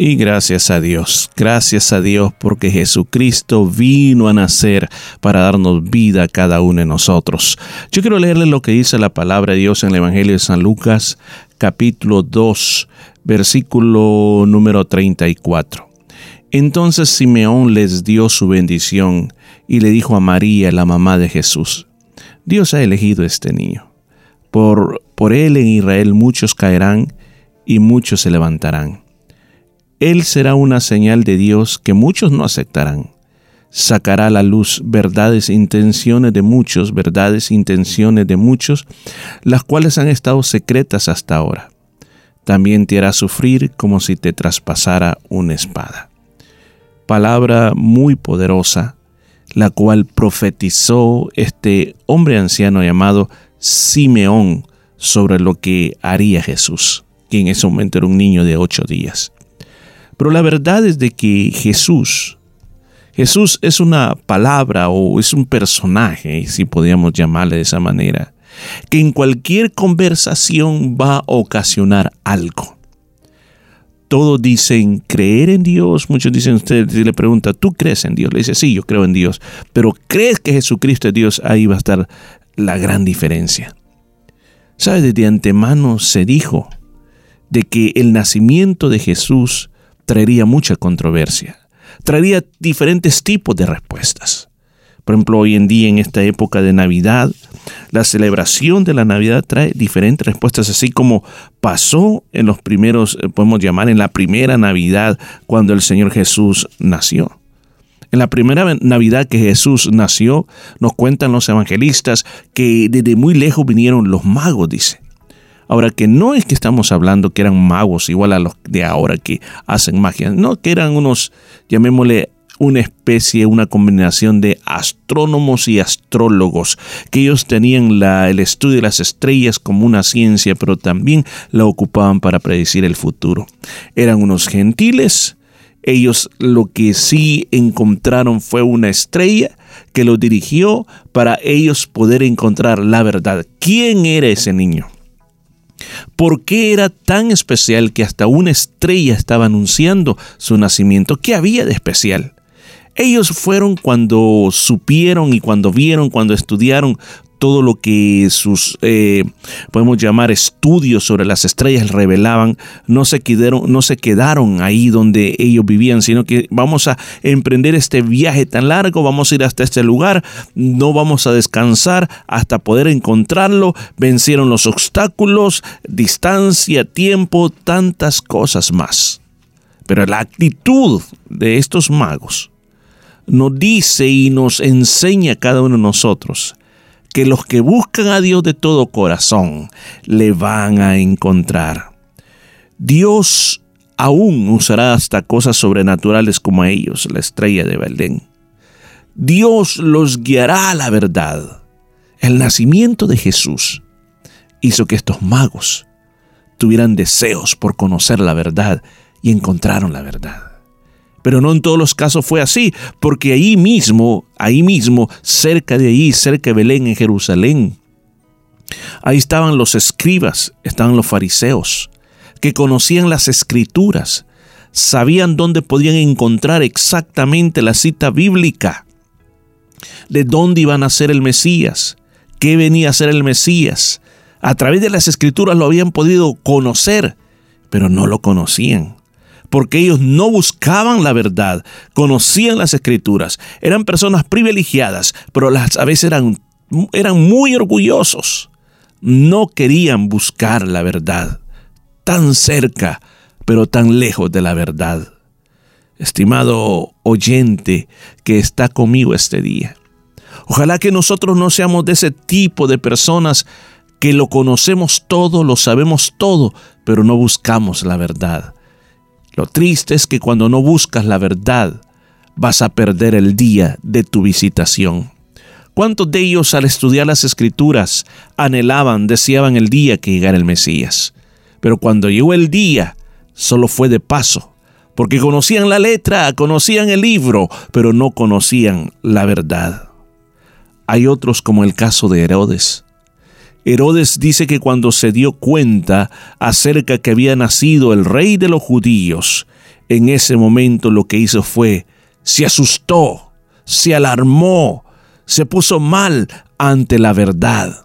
Y gracias a Dios, gracias a Dios porque Jesucristo vino a nacer para darnos vida a cada uno de nosotros. Yo quiero leerle lo que dice la palabra de Dios en el Evangelio de San Lucas, capítulo 2, versículo número 34. Entonces Simeón les dio su bendición y le dijo a María, la mamá de Jesús, Dios ha elegido este niño. Por, por él en Israel muchos caerán y muchos se levantarán. Él será una señal de Dios que muchos no aceptarán. Sacará a la luz verdades e intenciones de muchos, verdades e intenciones de muchos, las cuales han estado secretas hasta ahora. También te hará sufrir como si te traspasara una espada. Palabra muy poderosa, la cual profetizó este hombre anciano llamado Simeón sobre lo que haría Jesús, que en ese momento era un niño de ocho días. Pero la verdad es de que Jesús, Jesús es una palabra o es un personaje, si podríamos llamarle de esa manera, que en cualquier conversación va a ocasionar algo. Todos dicen creer en Dios, muchos dicen usted, le pregunta, ¿tú crees en Dios? Le dice, sí, yo creo en Dios, pero ¿crees que Jesucristo es Dios? Ahí va a estar la gran diferencia. ¿Sabe? Desde antemano se dijo de que el nacimiento de Jesús traería mucha controversia, traería diferentes tipos de respuestas. Por ejemplo, hoy en día, en esta época de Navidad, la celebración de la Navidad trae diferentes respuestas, así como pasó en los primeros, eh, podemos llamar, en la primera Navidad, cuando el Señor Jesús nació. En la primera Navidad que Jesús nació, nos cuentan los evangelistas que desde muy lejos vinieron los magos, dice. Ahora que no es que estamos hablando que eran magos igual a los de ahora que hacen magia, no, que eran unos, llamémosle, una especie, una combinación de astrónomos y astrólogos, que ellos tenían la, el estudio de las estrellas como una ciencia, pero también la ocupaban para predecir el futuro. Eran unos gentiles, ellos lo que sí encontraron fue una estrella que los dirigió para ellos poder encontrar la verdad. ¿Quién era ese niño? ¿Por qué era tan especial que hasta una estrella estaba anunciando su nacimiento? ¿Qué había de especial? Ellos fueron cuando supieron y cuando vieron, cuando estudiaron todo lo que sus, eh, podemos llamar, estudios sobre las estrellas revelaban, no se, quedaron, no se quedaron ahí donde ellos vivían, sino que vamos a emprender este viaje tan largo, vamos a ir hasta este lugar, no vamos a descansar hasta poder encontrarlo, vencieron los obstáculos, distancia, tiempo, tantas cosas más. Pero la actitud de estos magos nos dice y nos enseña a cada uno de nosotros que los que buscan a Dios de todo corazón le van a encontrar. Dios aún usará hasta cosas sobrenaturales como a ellos, la estrella de Belén. Dios los guiará a la verdad. El nacimiento de Jesús hizo que estos magos tuvieran deseos por conocer la verdad y encontraron la verdad. Pero no en todos los casos fue así, porque ahí mismo, ahí mismo, cerca de ahí, cerca de Belén, en Jerusalén, ahí estaban los escribas, estaban los fariseos, que conocían las escrituras, sabían dónde podían encontrar exactamente la cita bíblica, de dónde iban a ser el Mesías, qué venía a ser el Mesías. A través de las escrituras lo habían podido conocer, pero no lo conocían porque ellos no buscaban la verdad, conocían las escrituras, eran personas privilegiadas, pero las, a veces eran, eran muy orgullosos. No querían buscar la verdad, tan cerca, pero tan lejos de la verdad. Estimado oyente que está conmigo este día, ojalá que nosotros no seamos de ese tipo de personas que lo conocemos todo, lo sabemos todo, pero no buscamos la verdad. Lo triste es que cuando no buscas la verdad, vas a perder el día de tu visitación. ¿Cuántos de ellos al estudiar las escrituras anhelaban, deseaban el día que llegara el Mesías? Pero cuando llegó el día, solo fue de paso, porque conocían la letra, conocían el libro, pero no conocían la verdad. Hay otros como el caso de Herodes, Herodes dice que cuando se dio cuenta acerca que había nacido el rey de los judíos, en ese momento lo que hizo fue, se asustó, se alarmó, se puso mal ante la verdad.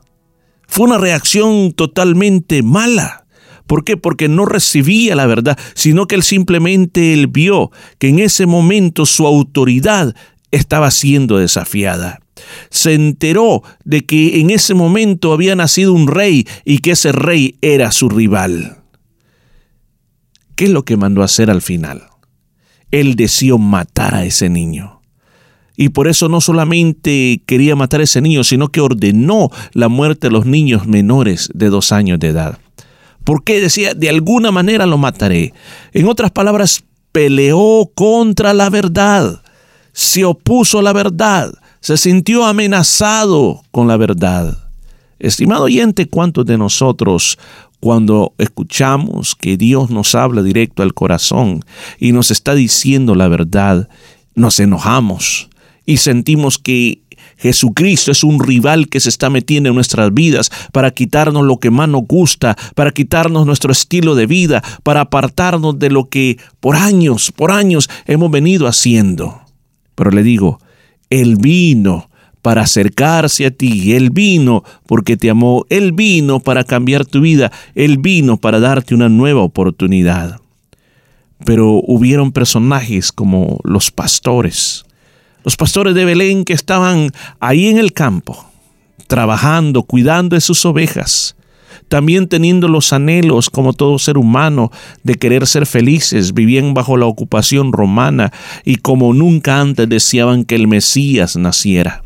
Fue una reacción totalmente mala. ¿Por qué? Porque no recibía la verdad, sino que él simplemente él vio que en ese momento su autoridad estaba siendo desafiada se enteró de que en ese momento había nacido un rey y que ese rey era su rival. ¿Qué es lo que mandó a hacer al final? Él deseó matar a ese niño. Y por eso no solamente quería matar a ese niño, sino que ordenó la muerte de los niños menores de dos años de edad. Porque decía, de alguna manera lo mataré. En otras palabras, peleó contra la verdad, se opuso a la verdad, se sintió amenazado con la verdad. Estimado oyente, ¿cuántos de nosotros cuando escuchamos que Dios nos habla directo al corazón y nos está diciendo la verdad, nos enojamos y sentimos que Jesucristo es un rival que se está metiendo en nuestras vidas para quitarnos lo que más nos gusta, para quitarnos nuestro estilo de vida, para apartarnos de lo que por años, por años hemos venido haciendo. Pero le digo, Él vino para acercarse a ti, Él vino porque te amó, Él vino para cambiar tu vida, Él vino para darte una nueva oportunidad. Pero hubieron personajes como los pastores, los pastores de Belén que estaban ahí en el campo, trabajando, cuidando de sus ovejas, también teniendo los anhelos como todo ser humano de querer ser felices, vivían bajo la ocupación romana y como nunca antes deseaban que el Mesías naciera.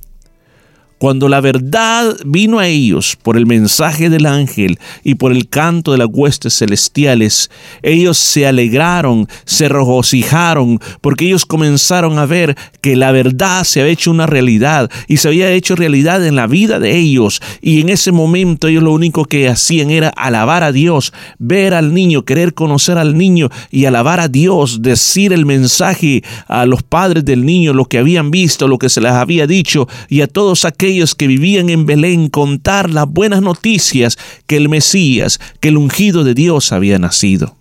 Cuando la verdad vino a ellos por el mensaje del ángel y por el canto de las huestes celestiales, ellos se alegraron, se regocijaron, porque ellos comenzaron a ver que la verdad se había hecho una realidad y se había hecho realidad en la vida de ellos. Y en ese momento ellos lo único que hacían era alabar a Dios, ver al niño, querer conocer al niño y alabar a Dios, decir el mensaje a los padres del niño, lo que habían visto, lo que se les había dicho y a todos aquellos que vivían en Belén contar las buenas noticias que el Mesías, que el ungido de Dios había nacido.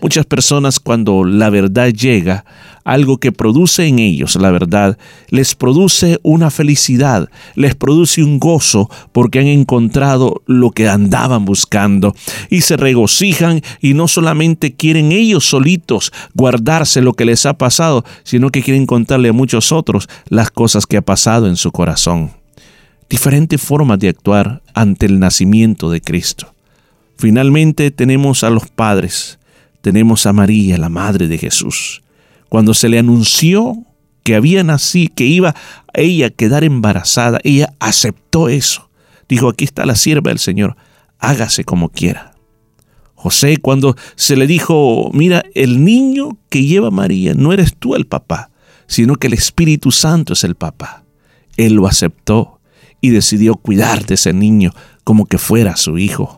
Muchas personas cuando la verdad llega, algo que produce en ellos la verdad, les produce una felicidad, les produce un gozo porque han encontrado lo que andaban buscando y se regocijan y no solamente quieren ellos solitos guardarse lo que les ha pasado, sino que quieren contarle a muchos otros las cosas que ha pasado en su corazón diferentes formas de actuar ante el nacimiento de Cristo. Finalmente tenemos a los padres, tenemos a María, la madre de Jesús. Cuando se le anunció que había nacido, que iba ella a quedar embarazada, ella aceptó eso. Dijo, aquí está la sierva del Señor, hágase como quiera. José, cuando se le dijo, mira, el niño que lleva María no eres tú el papá, sino que el Espíritu Santo es el papá. Él lo aceptó y decidió cuidar de ese niño como que fuera su hijo.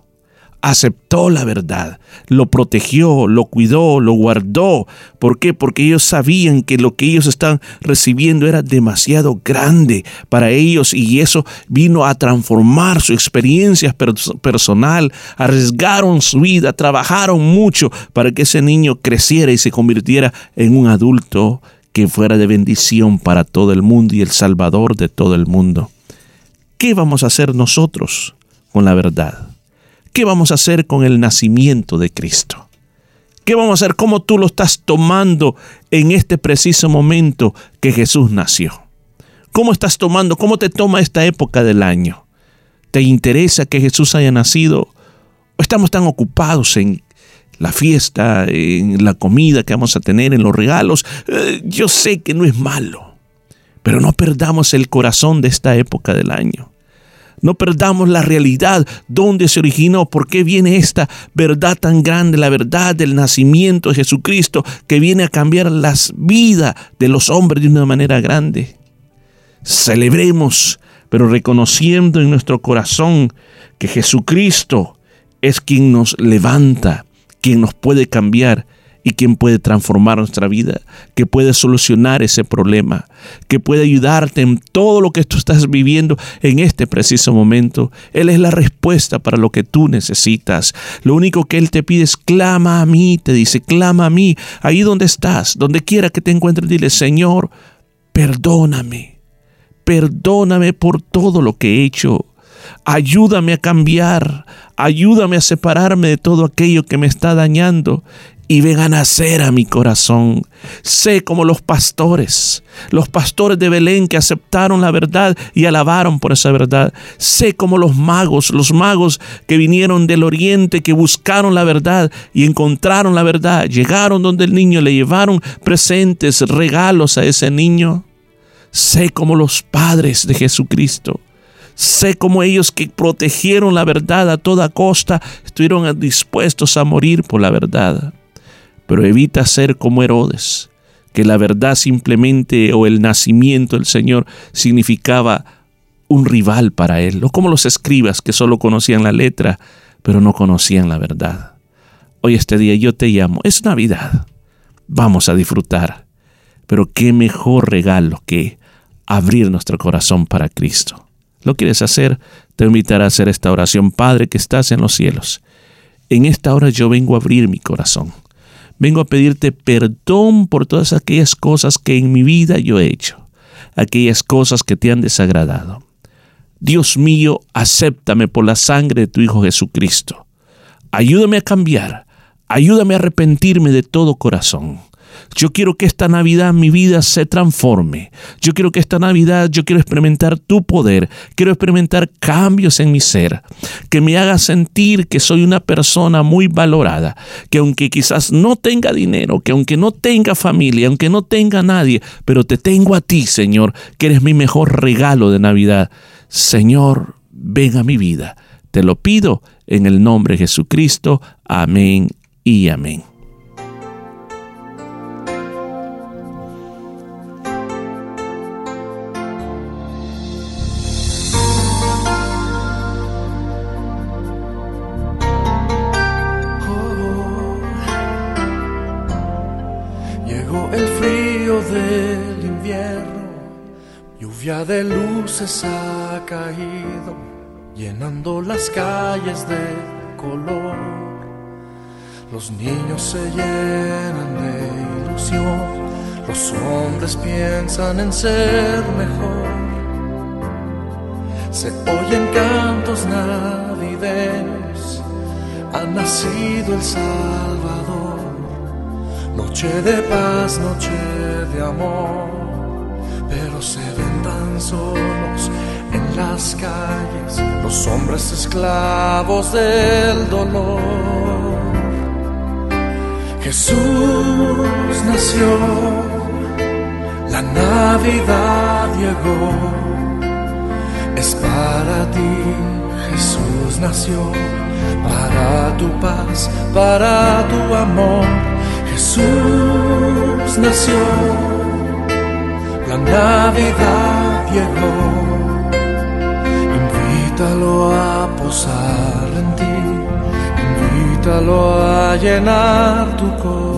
Aceptó la verdad, lo protegió, lo cuidó, lo guardó. ¿Por qué? Porque ellos sabían que lo que ellos estaban recibiendo era demasiado grande para ellos y eso vino a transformar su experiencia personal. Arriesgaron su vida, trabajaron mucho para que ese niño creciera y se convirtiera en un adulto que fuera de bendición para todo el mundo y el salvador de todo el mundo. ¿Qué vamos a hacer nosotros con la verdad? ¿Qué vamos a hacer con el nacimiento de Cristo? ¿Qué vamos a hacer? ¿Cómo tú lo estás tomando en este preciso momento que Jesús nació? ¿Cómo estás tomando? ¿Cómo te toma esta época del año? ¿Te interesa que Jesús haya nacido? ¿O estamos tan ocupados en la fiesta, en la comida que vamos a tener, en los regalos? Eh, yo sé que no es malo. Pero no perdamos el corazón de esta época del año. No perdamos la realidad, dónde se originó, por qué viene esta verdad tan grande, la verdad del nacimiento de Jesucristo, que viene a cambiar las vidas de los hombres de una manera grande. Celebremos, pero reconociendo en nuestro corazón que Jesucristo es quien nos levanta, quien nos puede cambiar y quien puede transformar nuestra vida, que puede solucionar ese problema, que puede ayudarte en todo lo que tú estás viviendo en este preciso momento. Él es la respuesta para lo que tú necesitas. Lo único que Él te pide es clama a mí, te dice, clama a mí, ahí donde estás, donde quiera que te encuentres, dile, Señor, perdóname, perdóname por todo lo que he hecho. Ayúdame a cambiar, ayúdame a separarme de todo aquello que me está dañando y ven a nacer a mi corazón. Sé como los pastores, los pastores de Belén que aceptaron la verdad y alabaron por esa verdad. Sé como los magos, los magos que vinieron del oriente, que buscaron la verdad y encontraron la verdad. Llegaron donde el niño le llevaron presentes, regalos a ese niño. Sé como los padres de Jesucristo. Sé como ellos que protegieron la verdad a toda costa estuvieron dispuestos a morir por la verdad pero evita ser como Herodes. que la verdad simplemente o el nacimiento del Señor significaba un rival para él, o como los escribas que solo conocían la letra, pero no conocían la verdad. Hoy este día yo te llamo, es Navidad, vamos a disfrutar, pero qué mejor regalo que abrir nuestro corazón para Cristo. ¿Lo quieres hacer? Te invitaré a hacer esta oración, Padre que estás en los cielos. En esta hora yo vengo a abrir mi corazón. Vengo a pedirte perdón por todas aquellas cosas que en mi vida yo he hecho, aquellas cosas que te han desagradado. Dios mío, acéptame por la sangre de tu Hijo Jesucristo. Ayúdame a cambiar, ayúdame a arrepentirme de todo corazón. Yo quiero que esta Navidad mi vida se transforme. Yo quiero que esta Navidad yo quiero experimentar tu poder. Quiero experimentar cambios en mi ser. Que me haga sentir que soy una persona muy valorada. Que aunque quizás no tenga dinero, que aunque no tenga familia, aunque no tenga nadie, pero te tengo a ti, Señor, que eres mi mejor regalo de Navidad. Señor, ven a mi vida. Te lo pido en el nombre de Jesucristo. Amén y amén. Lluvia de luces ha caído, llenando las calles de color. Los niños se llenan de ilusión, los hombres piensan en ser mejor. Se oyen cantos navideños, ha nacido el Salvador. Noche de paz, noche de amor, pero se ven en las calles los hombres esclavos del dolor. Jesús nació, la Navidad llegó, es para ti, Jesús nació, para tu paz, para tu amor. Jesús nació, la Navidad Invítalo a posar en ti, invítalo a llenar tu corazón.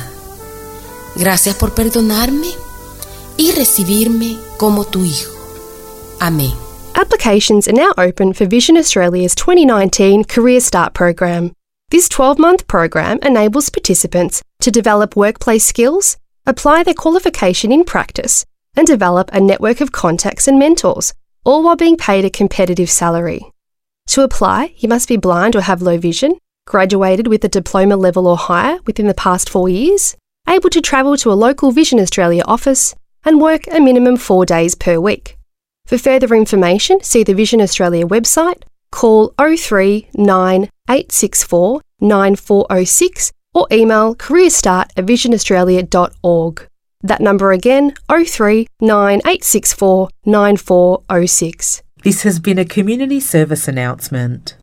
Gracias por perdonarme y recibirme como tu hijo. Amén. Applications are now open for Vision Australia's 2019 Career Start program. This 12 month program enables participants to develop workplace skills, apply their qualification in practice, and develop a network of contacts and mentors, all while being paid a competitive salary. To apply, you must be blind or have low vision, graduated with a diploma level or higher within the past four years, able to travel to a local Vision Australia office, and work a minimum four days per week. For further information, see the Vision Australia website, call 03 864 9406 or email careerstart at visionaustralia.org. That number again, 03 864 9406. This has been a community service announcement.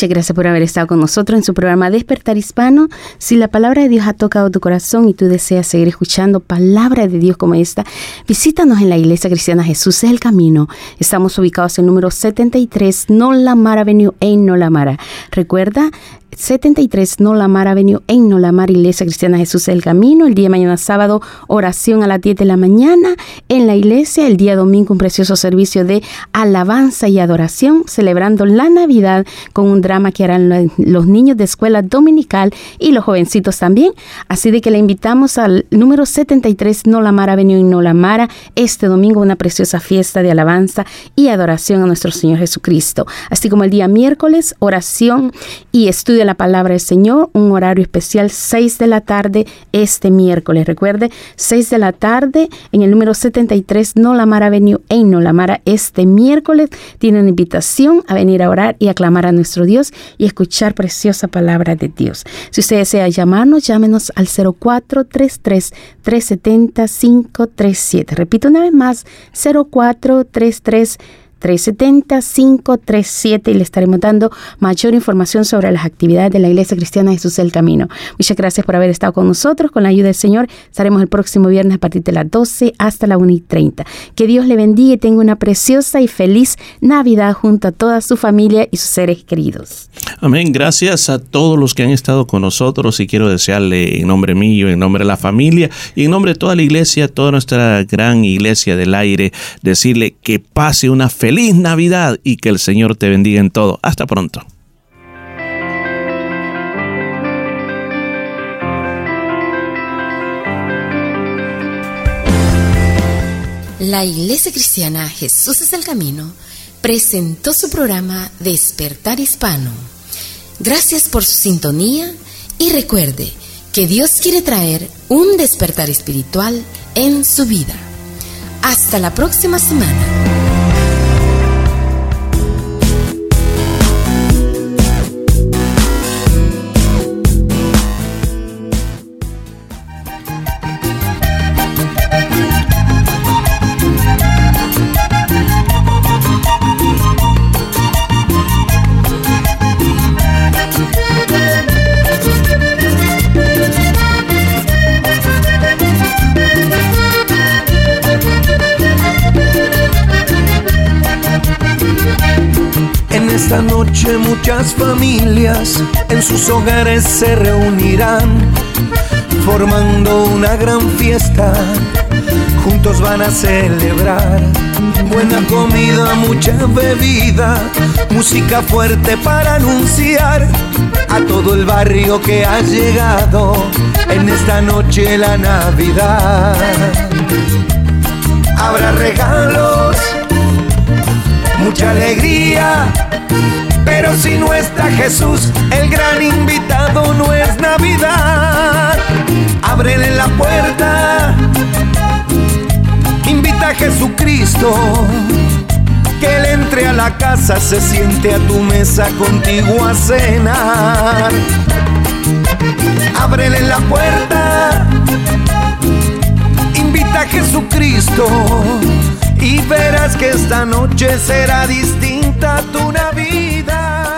Muchas gracias por haber estado con nosotros en su programa Despertar Hispano. Si la palabra de Dios ha tocado tu corazón y tú deseas seguir escuchando palabra de Dios como esta, visítanos en la Iglesia Cristiana Jesús es el Camino. Estamos ubicados en el número 73 Nolamara Avenue en Nolamara. Recuerda 73 Nolamar Avenue en Nolamar, Iglesia Cristiana Jesús el Camino. El día de mañana sábado, oración a las 10 de la mañana en la iglesia. El día domingo, un precioso servicio de alabanza y adoración, celebrando la Navidad con un drama que harán los niños de escuela dominical y los jovencitos también. Así de que le invitamos al número 73 Nolamar Avenue en Nolamara este domingo, una preciosa fiesta de alabanza y adoración a nuestro Señor Jesucristo. Así como el día miércoles, oración y estudio de la palabra del Señor, un horario especial 6 de la tarde este miércoles. Recuerde, 6 de la tarde en el número 73 Nolamara Avenue en Nolamara este miércoles. Tiene una invitación a venir a orar y aclamar a nuestro Dios y escuchar preciosa palabra de Dios. Si usted desea llamarnos, llámenos al 0433 370 537. Repito una vez más, 0433 370-537 y le estaremos dando mayor información sobre las actividades de la Iglesia Cristiana Jesús el Camino. Muchas gracias por haber estado con nosotros. Con la ayuda del Señor estaremos el próximo viernes a partir de las 12 hasta la 1 y 30. Que Dios le bendiga y tenga una preciosa y feliz Navidad junto a toda su familia y sus seres queridos. Amén. Gracias a todos los que han estado con nosotros y quiero desearle en nombre mío, en nombre de la familia y en nombre de toda la iglesia, toda nuestra gran iglesia del aire, decirle que pase una feliz feliz Navidad y que el Señor te bendiga en todo. Hasta pronto. La Iglesia Cristiana Jesús es el Camino presentó su programa Despertar Hispano. Gracias por su sintonía y recuerde que Dios quiere traer un despertar espiritual en su vida. Hasta la próxima semana. Familias en sus hogares se reunirán, formando una gran fiesta. Juntos van a celebrar buena comida, mucha bebida, música fuerte para anunciar a todo el barrio que ha llegado en esta noche la Navidad. Habrá regalos, mucha alegría pero si no está Jesús, el gran invitado no es Navidad. Ábrele la puerta, invita a Jesucristo. Que él entre a la casa, se siente a tu mesa contigo a cenar. Ábrele la puerta, invita a Jesucristo y verás que esta noche será distinta tu Navidad.